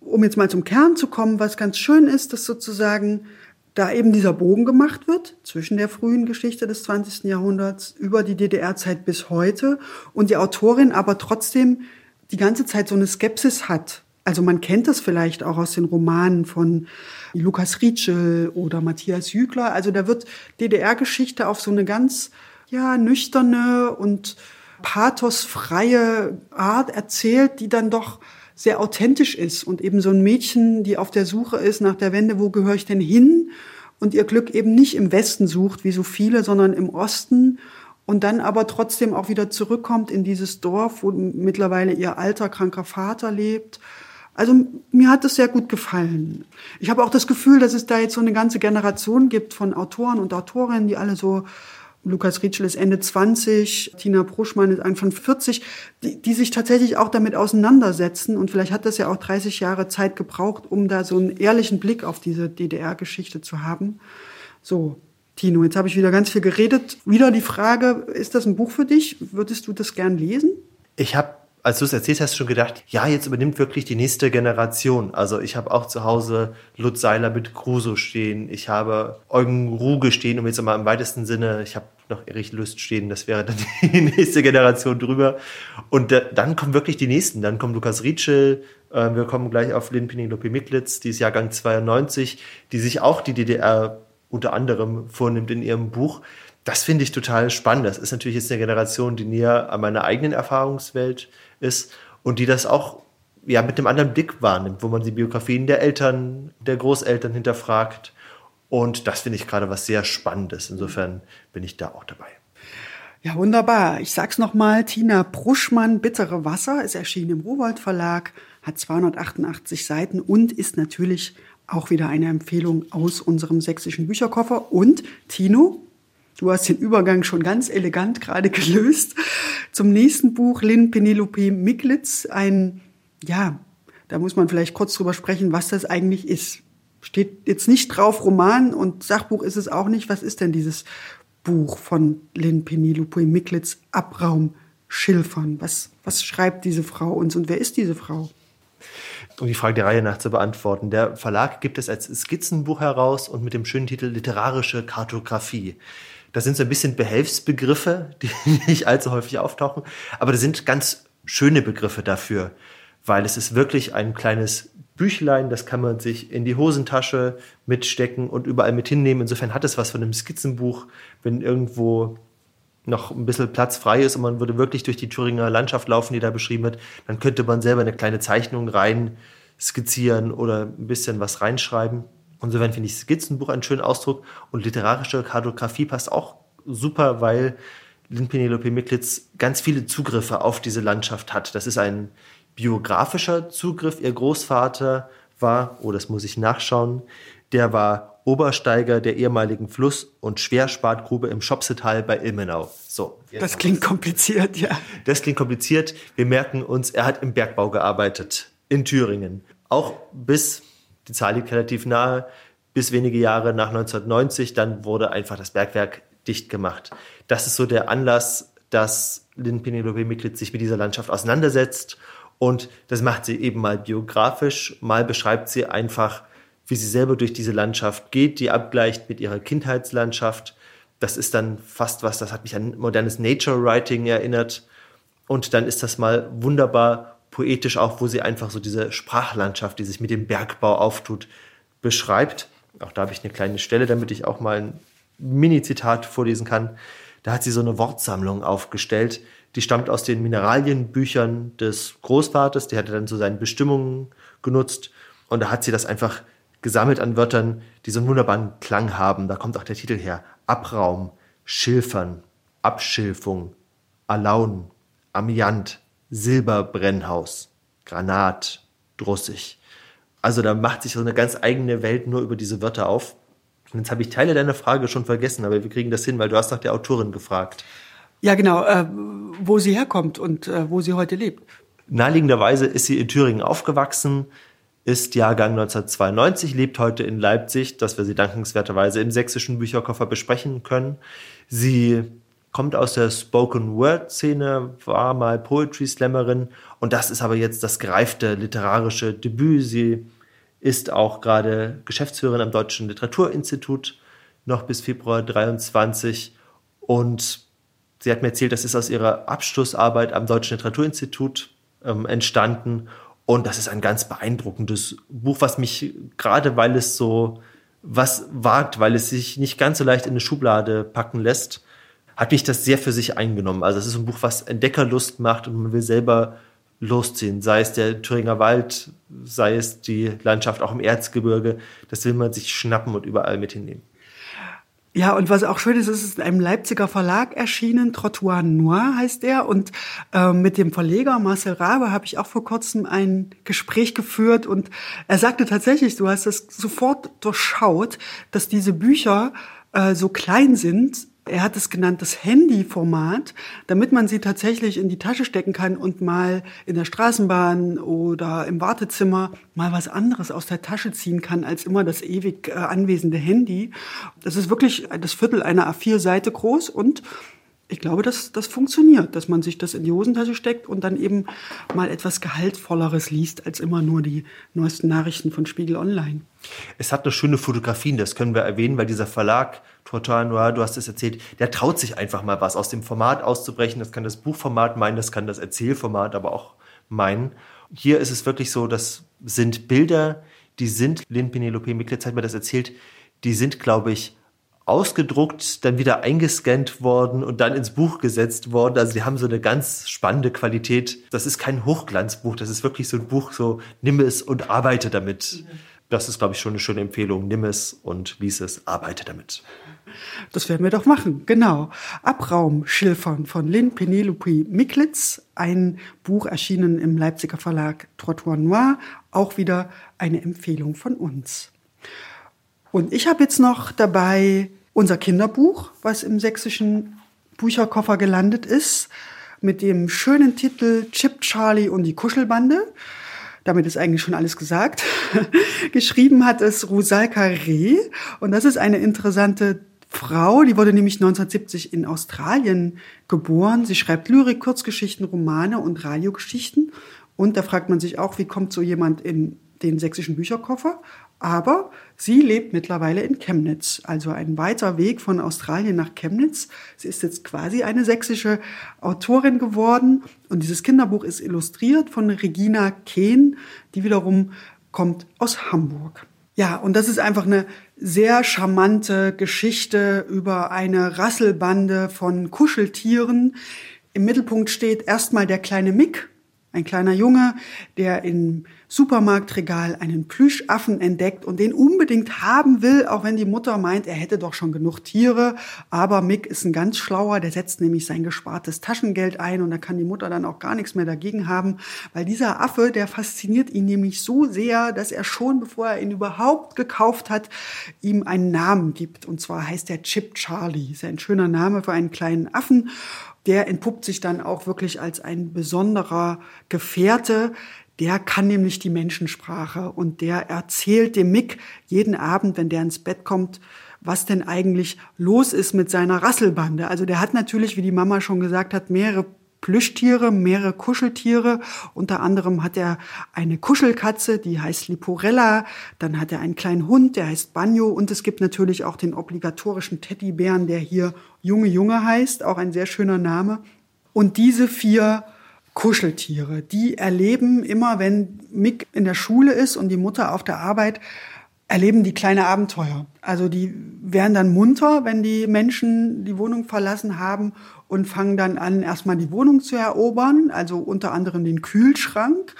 Um jetzt mal zum Kern zu kommen, was ganz schön ist, dass sozusagen da eben dieser Bogen gemacht wird zwischen der frühen Geschichte des 20. Jahrhunderts über die DDR-Zeit bis heute und die Autorin aber trotzdem die ganze Zeit so eine Skepsis hat. Also man kennt das vielleicht auch aus den Romanen von Lukas Rietschel oder Matthias Jügler. Also da wird DDR-Geschichte auf so eine ganz ja nüchterne und pathosfreie Art erzählt, die dann doch sehr authentisch ist und eben so ein Mädchen, die auf der Suche ist nach der Wende, wo gehöre ich denn hin? Und ihr Glück eben nicht im Westen sucht, wie so viele, sondern im Osten und dann aber trotzdem auch wieder zurückkommt in dieses Dorf, wo mittlerweile ihr alter, kranker Vater lebt. Also mir hat es sehr gut gefallen. Ich habe auch das Gefühl, dass es da jetzt so eine ganze Generation gibt von Autoren und Autorinnen, die alle so Lukas Rietschel ist Ende 20, Tina Bruschmann ist Anfang 40, die, die sich tatsächlich auch damit auseinandersetzen. Und vielleicht hat das ja auch 30 Jahre Zeit gebraucht, um da so einen ehrlichen Blick auf diese DDR-Geschichte zu haben. So, Tino, jetzt habe ich wieder ganz viel geredet. Wieder die Frage, ist das ein Buch für dich? Würdest du das gern lesen? Ich habe als du es erzählt hast, schon gedacht, ja, jetzt übernimmt wirklich die nächste Generation. Also ich habe auch zu Hause Lutz Seiler mit Crusoe stehen. Ich habe Eugen Ruge stehen, um jetzt mal im weitesten Sinne, ich habe noch Erich Lüst stehen, das wäre dann die nächste Generation drüber. Und da, dann kommen wirklich die nächsten. Dann kommt Lukas Rietschel, äh, wir kommen gleich auf Lynn Penelope Miklitz, die ist Jahrgang 92, die sich auch die DDR unter anderem vornimmt in ihrem Buch. Das finde ich total spannend. Das ist natürlich jetzt eine Generation, die näher an meiner eigenen Erfahrungswelt ist und die das auch ja, mit einem anderen Blick wahrnimmt, wo man die Biografien der Eltern, der Großeltern hinterfragt. Und das finde ich gerade was sehr Spannendes. Insofern bin ich da auch dabei. Ja, wunderbar. Ich sag's nochmal. Tina Bruschmann, Bittere Wasser, ist erschienen im Rowold Verlag, hat 288 Seiten und ist natürlich auch wieder eine Empfehlung aus unserem sächsischen Bücherkoffer. Und Tino, Du hast den Übergang schon ganz elegant gerade gelöst. Zum nächsten Buch, Lynn Penelope Miglitz, ein, ja, da muss man vielleicht kurz drüber sprechen, was das eigentlich ist. Steht jetzt nicht drauf Roman und Sachbuch ist es auch nicht. Was ist denn dieses Buch von Lynn Penelope Miglitz, Abraum Schilfern? Was, was schreibt diese Frau uns und wer ist diese Frau? um die Frage der Reihe nach zu beantworten. Der Verlag gibt es als Skizzenbuch heraus und mit dem schönen Titel Literarische Kartografie. Das sind so ein bisschen Behelfsbegriffe, die nicht allzu häufig auftauchen, aber das sind ganz schöne Begriffe dafür, weil es ist wirklich ein kleines Büchlein, das kann man sich in die Hosentasche mitstecken und überall mit hinnehmen. Insofern hat es was von einem Skizzenbuch, wenn irgendwo noch ein bisschen Platz frei ist und man würde wirklich durch die Thüringer Landschaft laufen, die da beschrieben wird, dann könnte man selber eine kleine Zeichnung rein skizzieren oder ein bisschen was reinschreiben. Insofern finde ich Skizzenbuch einen schönen Ausdruck und literarische Kartografie passt auch super, weil Lynn Penelope Miklitz ganz viele Zugriffe auf diese Landschaft hat. Das ist ein biografischer Zugriff. Ihr Großvater war, oh, das muss ich nachschauen, der war Obersteiger der ehemaligen Fluss- und Schwerspartgrube im Schopsetal bei Ilmenau. So. Das klingt kompliziert, ja. Das klingt kompliziert. Wir merken uns, er hat im Bergbau gearbeitet in Thüringen. Auch bis die Zahl liegt relativ nahe, bis wenige Jahre nach 1990, dann wurde einfach das Bergwerk dicht gemacht. Das ist so der Anlass, dass Lynn Penelope Miklitz sich mit dieser Landschaft auseinandersetzt und das macht sie eben mal biografisch, mal beschreibt sie einfach, wie sie selber durch diese Landschaft geht, die abgleicht mit ihrer Kindheitslandschaft. Das ist dann fast was, das hat mich an modernes Nature Writing erinnert. Und dann ist das mal wunderbar poetisch auch, wo sie einfach so diese Sprachlandschaft, die sich mit dem Bergbau auftut, beschreibt. Auch da habe ich eine kleine Stelle, damit ich auch mal ein Mini-Zitat vorlesen kann. Da hat sie so eine Wortsammlung aufgestellt, die stammt aus den Mineralienbüchern des Großvaters, der hatte dann so seine Bestimmungen genutzt und da hat sie das einfach gesammelt an Wörtern, die so einen wunderbaren Klang haben. Da kommt auch der Titel her. Abraum, Schilfern, Abschilfung, Alaun, Amiant, Silberbrennhaus, Granat, Drussig. Also da macht sich so eine ganz eigene Welt nur über diese Wörter auf. Und jetzt habe ich Teile deiner Frage schon vergessen, aber wir kriegen das hin, weil du hast nach der Autorin gefragt. Ja, genau, äh, wo sie herkommt und äh, wo sie heute lebt. Naheliegenderweise ist sie in Thüringen aufgewachsen, ist Jahrgang 1992, lebt heute in Leipzig, dass wir sie dankenswerterweise im sächsischen Bücherkoffer besprechen können. Sie kommt aus der Spoken Word Szene, war mal Poetry Slammerin. Und das ist aber jetzt das gereifte literarische Debüt. Sie ist auch gerade Geschäftsführerin am Deutschen Literaturinstitut noch bis Februar 23 und sie hat mir erzählt, das ist aus ihrer Abschlussarbeit am Deutschen Literaturinstitut ähm, entstanden. Und das ist ein ganz beeindruckendes Buch, was mich gerade, weil es so was wagt, weil es sich nicht ganz so leicht in eine Schublade packen lässt, hat mich das sehr für sich eingenommen. Also es ist ein Buch, was Entdeckerlust macht und man will selber losziehen. Sei es der Thüringer Wald, sei es die Landschaft auch im Erzgebirge. Das will man sich schnappen und überall mit hinnehmen. Ja, und was auch schön ist, es ist in einem Leipziger Verlag erschienen, Trottoir Noir heißt er. Und äh, mit dem Verleger Marcel Rabe habe ich auch vor kurzem ein Gespräch geführt und er sagte tatsächlich, du hast das sofort durchschaut, dass diese Bücher äh, so klein sind, er hat es genannt das Handy-Format, damit man sie tatsächlich in die Tasche stecken kann und mal in der Straßenbahn oder im Wartezimmer mal was anderes aus der Tasche ziehen kann, als immer das ewig äh, anwesende Handy. Das ist wirklich das Viertel einer A4-Seite groß und ich glaube, dass das funktioniert, dass man sich das in die Hosentasche steckt und dann eben mal etwas Gehaltvolleres liest, als immer nur die neuesten Nachrichten von Spiegel Online. Es hat noch schöne Fotografien, das können wir erwähnen, weil dieser Verlag, Total Noir, du hast es erzählt, der traut sich einfach mal was aus dem Format auszubrechen. Das kann das Buchformat meinen, das kann das Erzählformat aber auch meinen. Hier ist es wirklich so, das sind Bilder, die sind, Lynn Penelope Miklitz hat mir das erzählt, die sind, glaube ich, ausgedruckt, dann wieder eingescannt worden und dann ins Buch gesetzt worden. Also die haben so eine ganz spannende Qualität. Das ist kein Hochglanzbuch, das ist wirklich so ein Buch, so nimm es und arbeite damit. Das ist, glaube ich, schon eine schöne Empfehlung. Nimm es und lies es, arbeite damit. Das werden wir doch machen, genau. Abraumschilfern von Lynn Penelope Miklitz, ein Buch erschienen im Leipziger Verlag Trottoir Noir, auch wieder eine Empfehlung von uns. Und ich habe jetzt noch dabei unser Kinderbuch, was im sächsischen Bücherkoffer gelandet ist, mit dem schönen Titel Chip Charlie und die Kuschelbande. Damit ist eigentlich schon alles gesagt. Geschrieben hat es Rusalka Reh. Und das ist eine interessante Frau, die wurde nämlich 1970 in Australien geboren. Sie schreibt Lyrik, Kurzgeschichten, Romane und Radiogeschichten. Und da fragt man sich auch, wie kommt so jemand in den sächsischen Bücherkoffer? Aber sie lebt mittlerweile in Chemnitz, also ein weiter Weg von Australien nach Chemnitz. Sie ist jetzt quasi eine sächsische Autorin geworden und dieses Kinderbuch ist illustriert von Regina Kehn, die wiederum kommt aus Hamburg. Ja, und das ist einfach eine sehr charmante Geschichte über eine Rasselbande von Kuscheltieren. Im Mittelpunkt steht erstmal der kleine Mick, ein kleiner Junge, der im Supermarktregal einen Plüschaffen entdeckt und den unbedingt haben will, auch wenn die Mutter meint, er hätte doch schon genug Tiere. Aber Mick ist ein ganz schlauer, der setzt nämlich sein gespartes Taschengeld ein und da kann die Mutter dann auch gar nichts mehr dagegen haben, weil dieser Affe, der fasziniert ihn nämlich so sehr, dass er schon, bevor er ihn überhaupt gekauft hat, ihm einen Namen gibt. Und zwar heißt er Chip Charlie. Ist ja ein schöner Name für einen kleinen Affen der entpuppt sich dann auch wirklich als ein besonderer Gefährte, der kann nämlich die Menschensprache und der erzählt dem Mick jeden Abend, wenn der ins Bett kommt, was denn eigentlich los ist mit seiner Rasselbande. Also der hat natürlich, wie die Mama schon gesagt hat, mehrere Plüschtiere, mehrere Kuscheltiere. Unter anderem hat er eine Kuschelkatze, die heißt Liporella. Dann hat er einen kleinen Hund, der heißt Banjo. Und es gibt natürlich auch den obligatorischen Teddybären, der hier Junge Junge heißt. Auch ein sehr schöner Name. Und diese vier Kuscheltiere, die erleben immer, wenn Mick in der Schule ist und die Mutter auf der Arbeit, erleben die kleine Abenteuer. Also die werden dann munter, wenn die Menschen die Wohnung verlassen haben und fangen dann an, erstmal die Wohnung zu erobern, also unter anderem den Kühlschrank.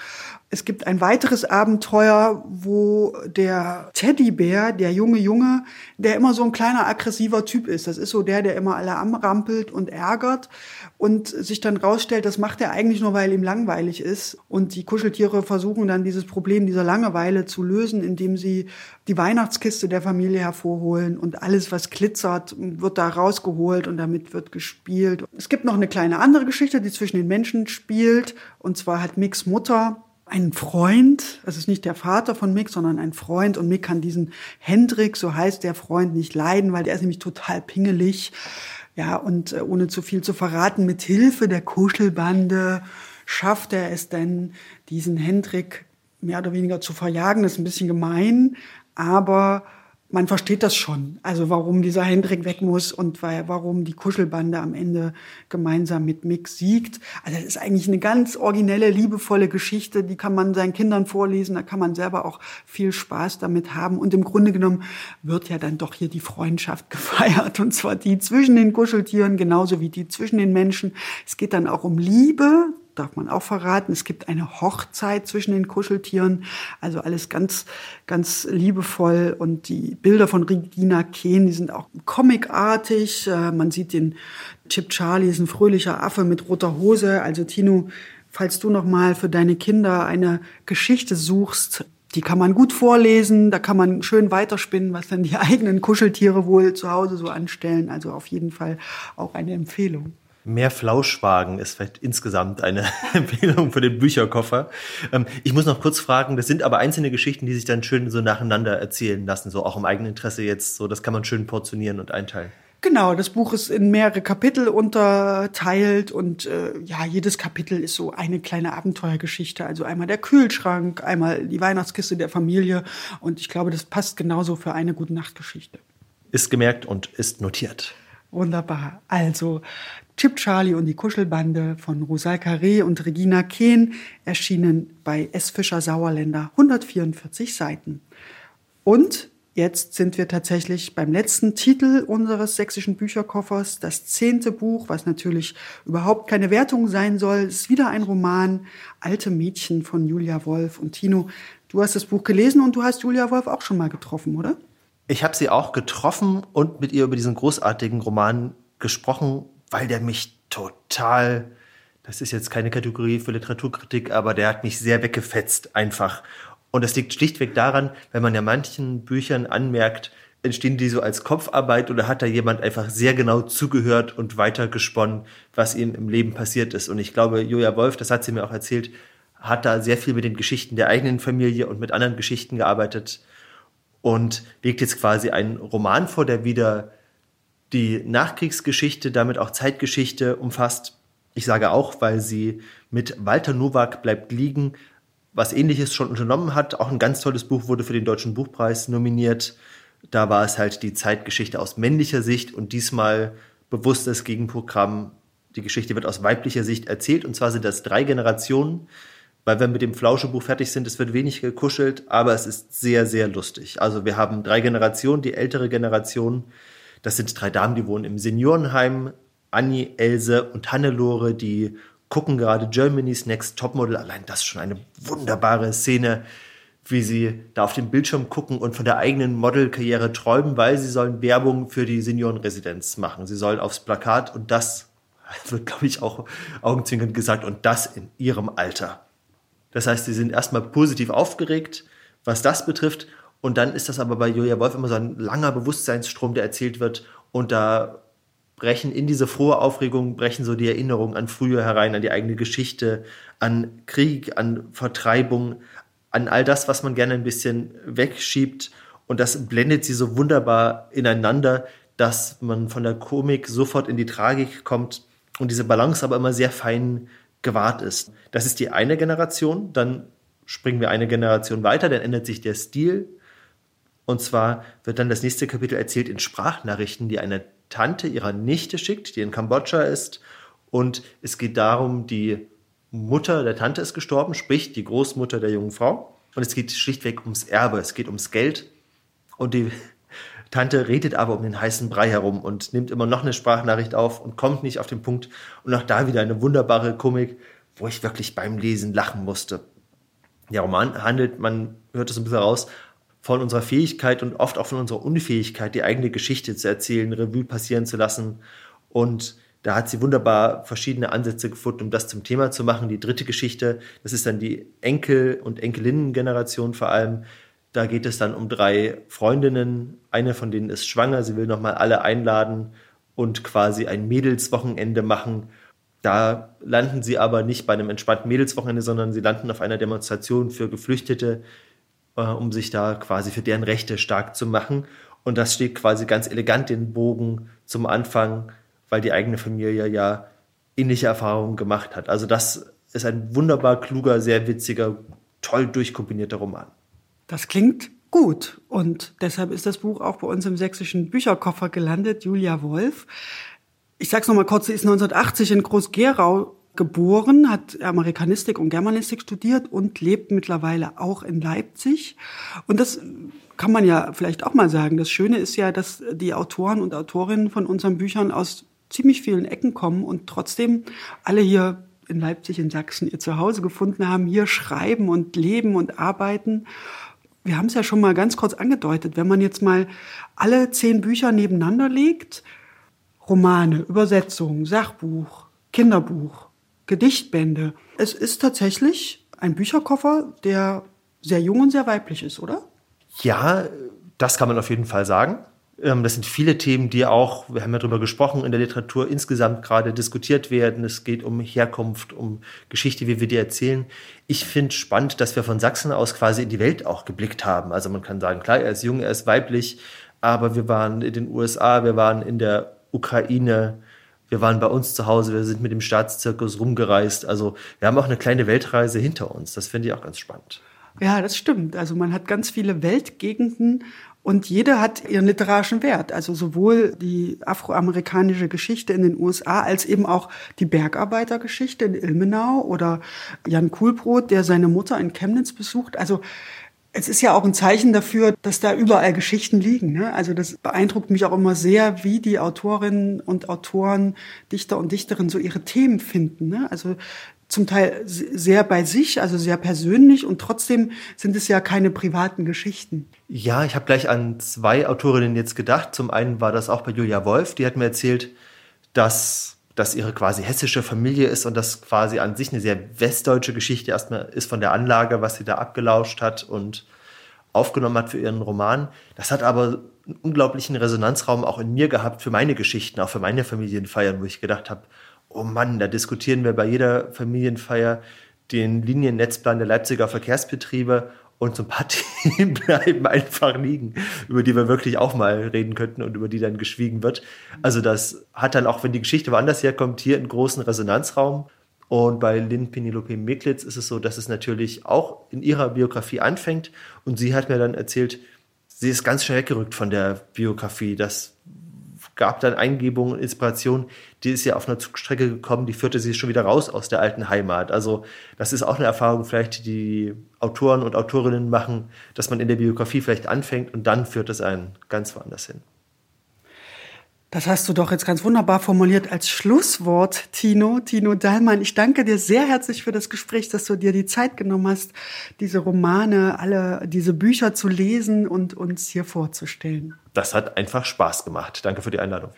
Es gibt ein weiteres Abenteuer, wo der Teddybär, der junge Junge, der immer so ein kleiner aggressiver Typ ist. Das ist so der, der immer alle anrampelt und ärgert und sich dann rausstellt, das macht er eigentlich nur, weil ihm langweilig ist. Und die Kuscheltiere versuchen dann dieses Problem dieser Langeweile zu lösen, indem sie die Weihnachtskiste der Familie hervorholen und alles, was glitzert, wird da rausgeholt und damit wird gespielt. Es gibt noch eine kleine andere Geschichte, die zwischen den Menschen spielt. Und zwar hat Micks Mutter einen Freund, es ist nicht der Vater von Mick, sondern ein Freund und Mick kann diesen Hendrik, so heißt der Freund, nicht leiden, weil der ist nämlich total pingelig. Ja, und äh, ohne zu viel zu verraten, mit Hilfe der Kuschelbande schafft er es denn, diesen Hendrik mehr oder weniger zu verjagen. Das ist ein bisschen gemein, aber man versteht das schon. Also warum dieser Hendrik weg muss und warum die Kuschelbande am Ende gemeinsam mit Mick siegt. Also das ist eigentlich eine ganz originelle, liebevolle Geschichte. Die kann man seinen Kindern vorlesen. Da kann man selber auch viel Spaß damit haben. Und im Grunde genommen wird ja dann doch hier die Freundschaft gefeiert. Und zwar die zwischen den Kuscheltieren genauso wie die zwischen den Menschen. Es geht dann auch um Liebe darf man auch verraten. Es gibt eine Hochzeit zwischen den Kuscheltieren, also alles ganz, ganz liebevoll. Und die Bilder von Regina Kehn, die sind auch comicartig. Äh, man sieht den Chip Charlie, ist ein fröhlicher Affe mit roter Hose. Also Tino, falls du noch mal für deine Kinder eine Geschichte suchst, die kann man gut vorlesen, da kann man schön weiterspinnen, was dann die eigenen Kuscheltiere wohl zu Hause so anstellen. Also auf jeden Fall auch eine Empfehlung. Mehr Flauschwagen ist vielleicht insgesamt eine Empfehlung für den Bücherkoffer. Ähm, ich muss noch kurz fragen, das sind aber einzelne Geschichten, die sich dann schön so nacheinander erzählen lassen, so auch im eigenen Interesse jetzt, so das kann man schön portionieren und einteilen. Genau, das Buch ist in mehrere Kapitel unterteilt und äh, ja, jedes Kapitel ist so eine kleine Abenteuergeschichte. Also einmal der Kühlschrank, einmal die Weihnachtskiste der Familie und ich glaube, das passt genauso für eine gute Nachtgeschichte. Ist gemerkt und ist notiert. Wunderbar. Also Chip Charlie und die Kuschelbande von Rosal Carré und Regina Kehn erschienen bei S. Fischer Sauerländer 144 Seiten. Und jetzt sind wir tatsächlich beim letzten Titel unseres sächsischen Bücherkoffers, das zehnte Buch, was natürlich überhaupt keine Wertung sein soll. Es ist wieder ein Roman, Alte Mädchen von Julia Wolf. Und Tino, du hast das Buch gelesen und du hast Julia Wolf auch schon mal getroffen, oder? Ich habe sie auch getroffen und mit ihr über diesen großartigen Roman gesprochen, weil der mich total, das ist jetzt keine Kategorie für Literaturkritik, aber der hat mich sehr weggefetzt einfach. Und das liegt schlichtweg daran, wenn man ja manchen Büchern anmerkt, entstehen die so als Kopfarbeit oder hat da jemand einfach sehr genau zugehört und weitergesponnen, was ihm im Leben passiert ist. Und ich glaube, Joja Wolf, das hat sie mir auch erzählt, hat da sehr viel mit den Geschichten der eigenen Familie und mit anderen Geschichten gearbeitet und legt jetzt quasi einen Roman vor, der wieder die Nachkriegsgeschichte, damit auch Zeitgeschichte umfasst. Ich sage auch, weil sie mit Walter Nowak bleibt liegen, was ähnliches schon unternommen hat. Auch ein ganz tolles Buch wurde für den Deutschen Buchpreis nominiert. Da war es halt die Zeitgeschichte aus männlicher Sicht und diesmal bewusstes Gegenprogramm. Die Geschichte wird aus weiblicher Sicht erzählt und zwar sind das drei Generationen weil wir mit dem Flauschebuch fertig sind. Es wird wenig gekuschelt, aber es ist sehr, sehr lustig. Also wir haben drei Generationen. Die ältere Generation, das sind drei Damen, die wohnen im Seniorenheim. Annie, Else und Hannelore, die gucken gerade Germany's Next Topmodel. Allein das ist schon eine wunderbare Szene, wie sie da auf den Bildschirm gucken und von der eigenen Modelkarriere träumen, weil sie sollen Werbung für die Seniorenresidenz machen. Sie sollen aufs Plakat und das wird, glaube ich, auch augenzwinkernd gesagt und das in ihrem Alter. Das heißt, sie sind erstmal positiv aufgeregt, was das betrifft. Und dann ist das aber bei Julia Wolf immer so ein langer Bewusstseinsstrom, der erzählt wird. Und da brechen in diese frohe Aufregung, brechen so die Erinnerungen an früher herein, an die eigene Geschichte, an Krieg, an Vertreibung, an all das, was man gerne ein bisschen wegschiebt. Und das blendet sie so wunderbar ineinander, dass man von der Komik sofort in die Tragik kommt und diese Balance aber immer sehr fein gewahrt ist. Das ist die eine Generation. Dann springen wir eine Generation weiter, dann ändert sich der Stil. Und zwar wird dann das nächste Kapitel erzählt in Sprachnachrichten, die eine Tante ihrer Nichte schickt, die in Kambodscha ist. Und es geht darum, die Mutter der Tante ist gestorben, sprich die Großmutter der jungen Frau. Und es geht schlichtweg ums Erbe, es geht ums Geld. Und die Tante redet aber um den heißen Brei herum und nimmt immer noch eine Sprachnachricht auf und kommt nicht auf den Punkt. Und auch da wieder eine wunderbare Komik, wo ich wirklich beim Lesen lachen musste. Der Roman handelt, man hört es ein bisschen raus, von unserer Fähigkeit und oft auch von unserer Unfähigkeit, die eigene Geschichte zu erzählen, Revue passieren zu lassen. Und da hat sie wunderbar verschiedene Ansätze gefunden, um das zum Thema zu machen. Die dritte Geschichte, das ist dann die Enkel- und Enkelinnen-Generation vor allem. Da geht es dann um drei Freundinnen. Eine von denen ist schwanger. Sie will nochmal alle einladen und quasi ein Mädelswochenende machen. Da landen sie aber nicht bei einem entspannten Mädelswochenende, sondern sie landen auf einer Demonstration für Geflüchtete, äh, um sich da quasi für deren Rechte stark zu machen. Und das steht quasi ganz elegant den Bogen zum Anfang weil die eigene Familie ja ähnliche Erfahrungen gemacht hat. Also das ist ein wunderbar kluger, sehr witziger, toll durchkombinierter Roman. Das klingt gut und deshalb ist das Buch auch bei uns im sächsischen Bücherkoffer gelandet, Julia Wolf. Ich sag's noch mal kurz, sie ist 1980 in Groß-Gerau geboren, hat Amerikanistik und Germanistik studiert und lebt mittlerweile auch in Leipzig. Und das kann man ja vielleicht auch mal sagen. Das Schöne ist ja, dass die Autoren und Autorinnen von unseren Büchern aus ziemlich vielen Ecken kommen und trotzdem alle hier in Leipzig, in Sachsen ihr Zuhause gefunden haben, hier schreiben und leben und arbeiten. Wir haben es ja schon mal ganz kurz angedeutet, wenn man jetzt mal alle zehn Bücher nebeneinander legt, Romane, Übersetzungen, Sachbuch, Kinderbuch, Gedichtbände, es ist tatsächlich ein Bücherkoffer, der sehr jung und sehr weiblich ist, oder? Ja, das kann man auf jeden Fall sagen. Ähm, das sind viele Themen, die auch, wir haben ja darüber gesprochen, in der Literatur insgesamt gerade diskutiert werden. Es geht um Herkunft, um Geschichte, wie wir die erzählen. Ich finde spannend, dass wir von Sachsen aus quasi in die Welt auch geblickt haben. Also man kann sagen, klar, er ist jung, er ist weiblich, aber wir waren in den USA, wir waren in der Ukraine, wir waren bei uns zu Hause, wir sind mit dem Staatszirkus rumgereist. Also wir haben auch eine kleine Weltreise hinter uns. Das finde ich auch ganz spannend. Ja, das stimmt. Also man hat ganz viele Weltgegenden und jede hat ihren literarischen Wert. Also sowohl die afroamerikanische Geschichte in den USA als eben auch die Bergarbeitergeschichte in Ilmenau oder Jan Kuhlbrot, der seine Mutter in Chemnitz besucht. Also es ist ja auch ein Zeichen dafür, dass da überall Geschichten liegen. Ne? Also das beeindruckt mich auch immer sehr, wie die Autorinnen und Autoren, Dichter und Dichterinnen so ihre Themen finden. Ne? Also zum Teil sehr bei sich, also sehr persönlich und trotzdem sind es ja keine privaten Geschichten. Ja, ich habe gleich an zwei Autorinnen jetzt gedacht. Zum einen war das auch bei Julia Wolf, die hat mir erzählt, dass das ihre quasi hessische Familie ist und das quasi an sich eine sehr westdeutsche Geschichte erstmal ist von der Anlage, was sie da abgelauscht hat und aufgenommen hat für ihren Roman. Das hat aber einen unglaublichen Resonanzraum auch in mir gehabt für meine Geschichten, auch für meine Familienfeiern, wo ich gedacht habe, oh Mann, da diskutieren wir bei jeder Familienfeier den Liniennetzplan der Leipziger Verkehrsbetriebe und so ein paar Themen bleiben einfach liegen, über die wir wirklich auch mal reden könnten und über die dann geschwiegen wird. Also das hat dann auch, wenn die Geschichte woanders herkommt, hier einen großen Resonanzraum. Und bei Lynn Penelope Miklitz ist es so, dass es natürlich auch in ihrer Biografie anfängt. Und sie hat mir dann erzählt, sie ist ganz schnell weggerückt von der Biografie. Das gab dann Eingebungen, Inspiration. Die ist ja auf einer Zugstrecke gekommen, die führte sie schon wieder raus aus der alten Heimat. Also das ist auch eine Erfahrung vielleicht, die Autoren und Autorinnen machen, dass man in der Biografie vielleicht anfängt und dann führt es einen ganz woanders hin. Das hast du doch jetzt ganz wunderbar formuliert als Schlusswort, Tino. Tino Dahlmann, ich danke dir sehr herzlich für das Gespräch, dass du dir die Zeit genommen hast, diese Romane, alle diese Bücher zu lesen und uns hier vorzustellen. Das hat einfach Spaß gemacht. Danke für die Einladung.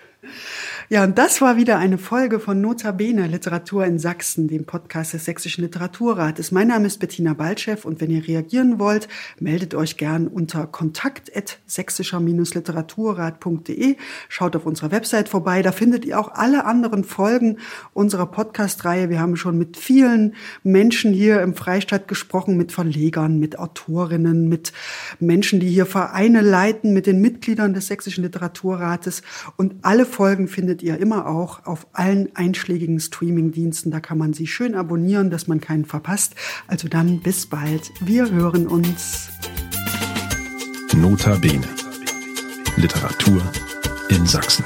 Ja, und das war wieder eine Folge von Notabene Literatur in Sachsen, dem Podcast des Sächsischen Literaturrates. Mein Name ist Bettina Baltschew und wenn ihr reagieren wollt, meldet euch gern unter kontakt.sächsischer-literaturrat.de. Schaut auf unserer Website vorbei, da findet ihr auch alle anderen Folgen unserer Podcast-Reihe. Wir haben schon mit vielen Menschen hier im Freistaat gesprochen, mit Verlegern, mit Autorinnen, mit Menschen, die hier Vereine leiten, mit den Mitgliedern des Sächsischen Literaturrates und alle Folgen findet ihr immer auch auf allen einschlägigen Streaming-Diensten. Da kann man sie schön abonnieren, dass man keinen verpasst. Also dann bis bald. Wir hören uns. Nota Bene. Literatur in Sachsen.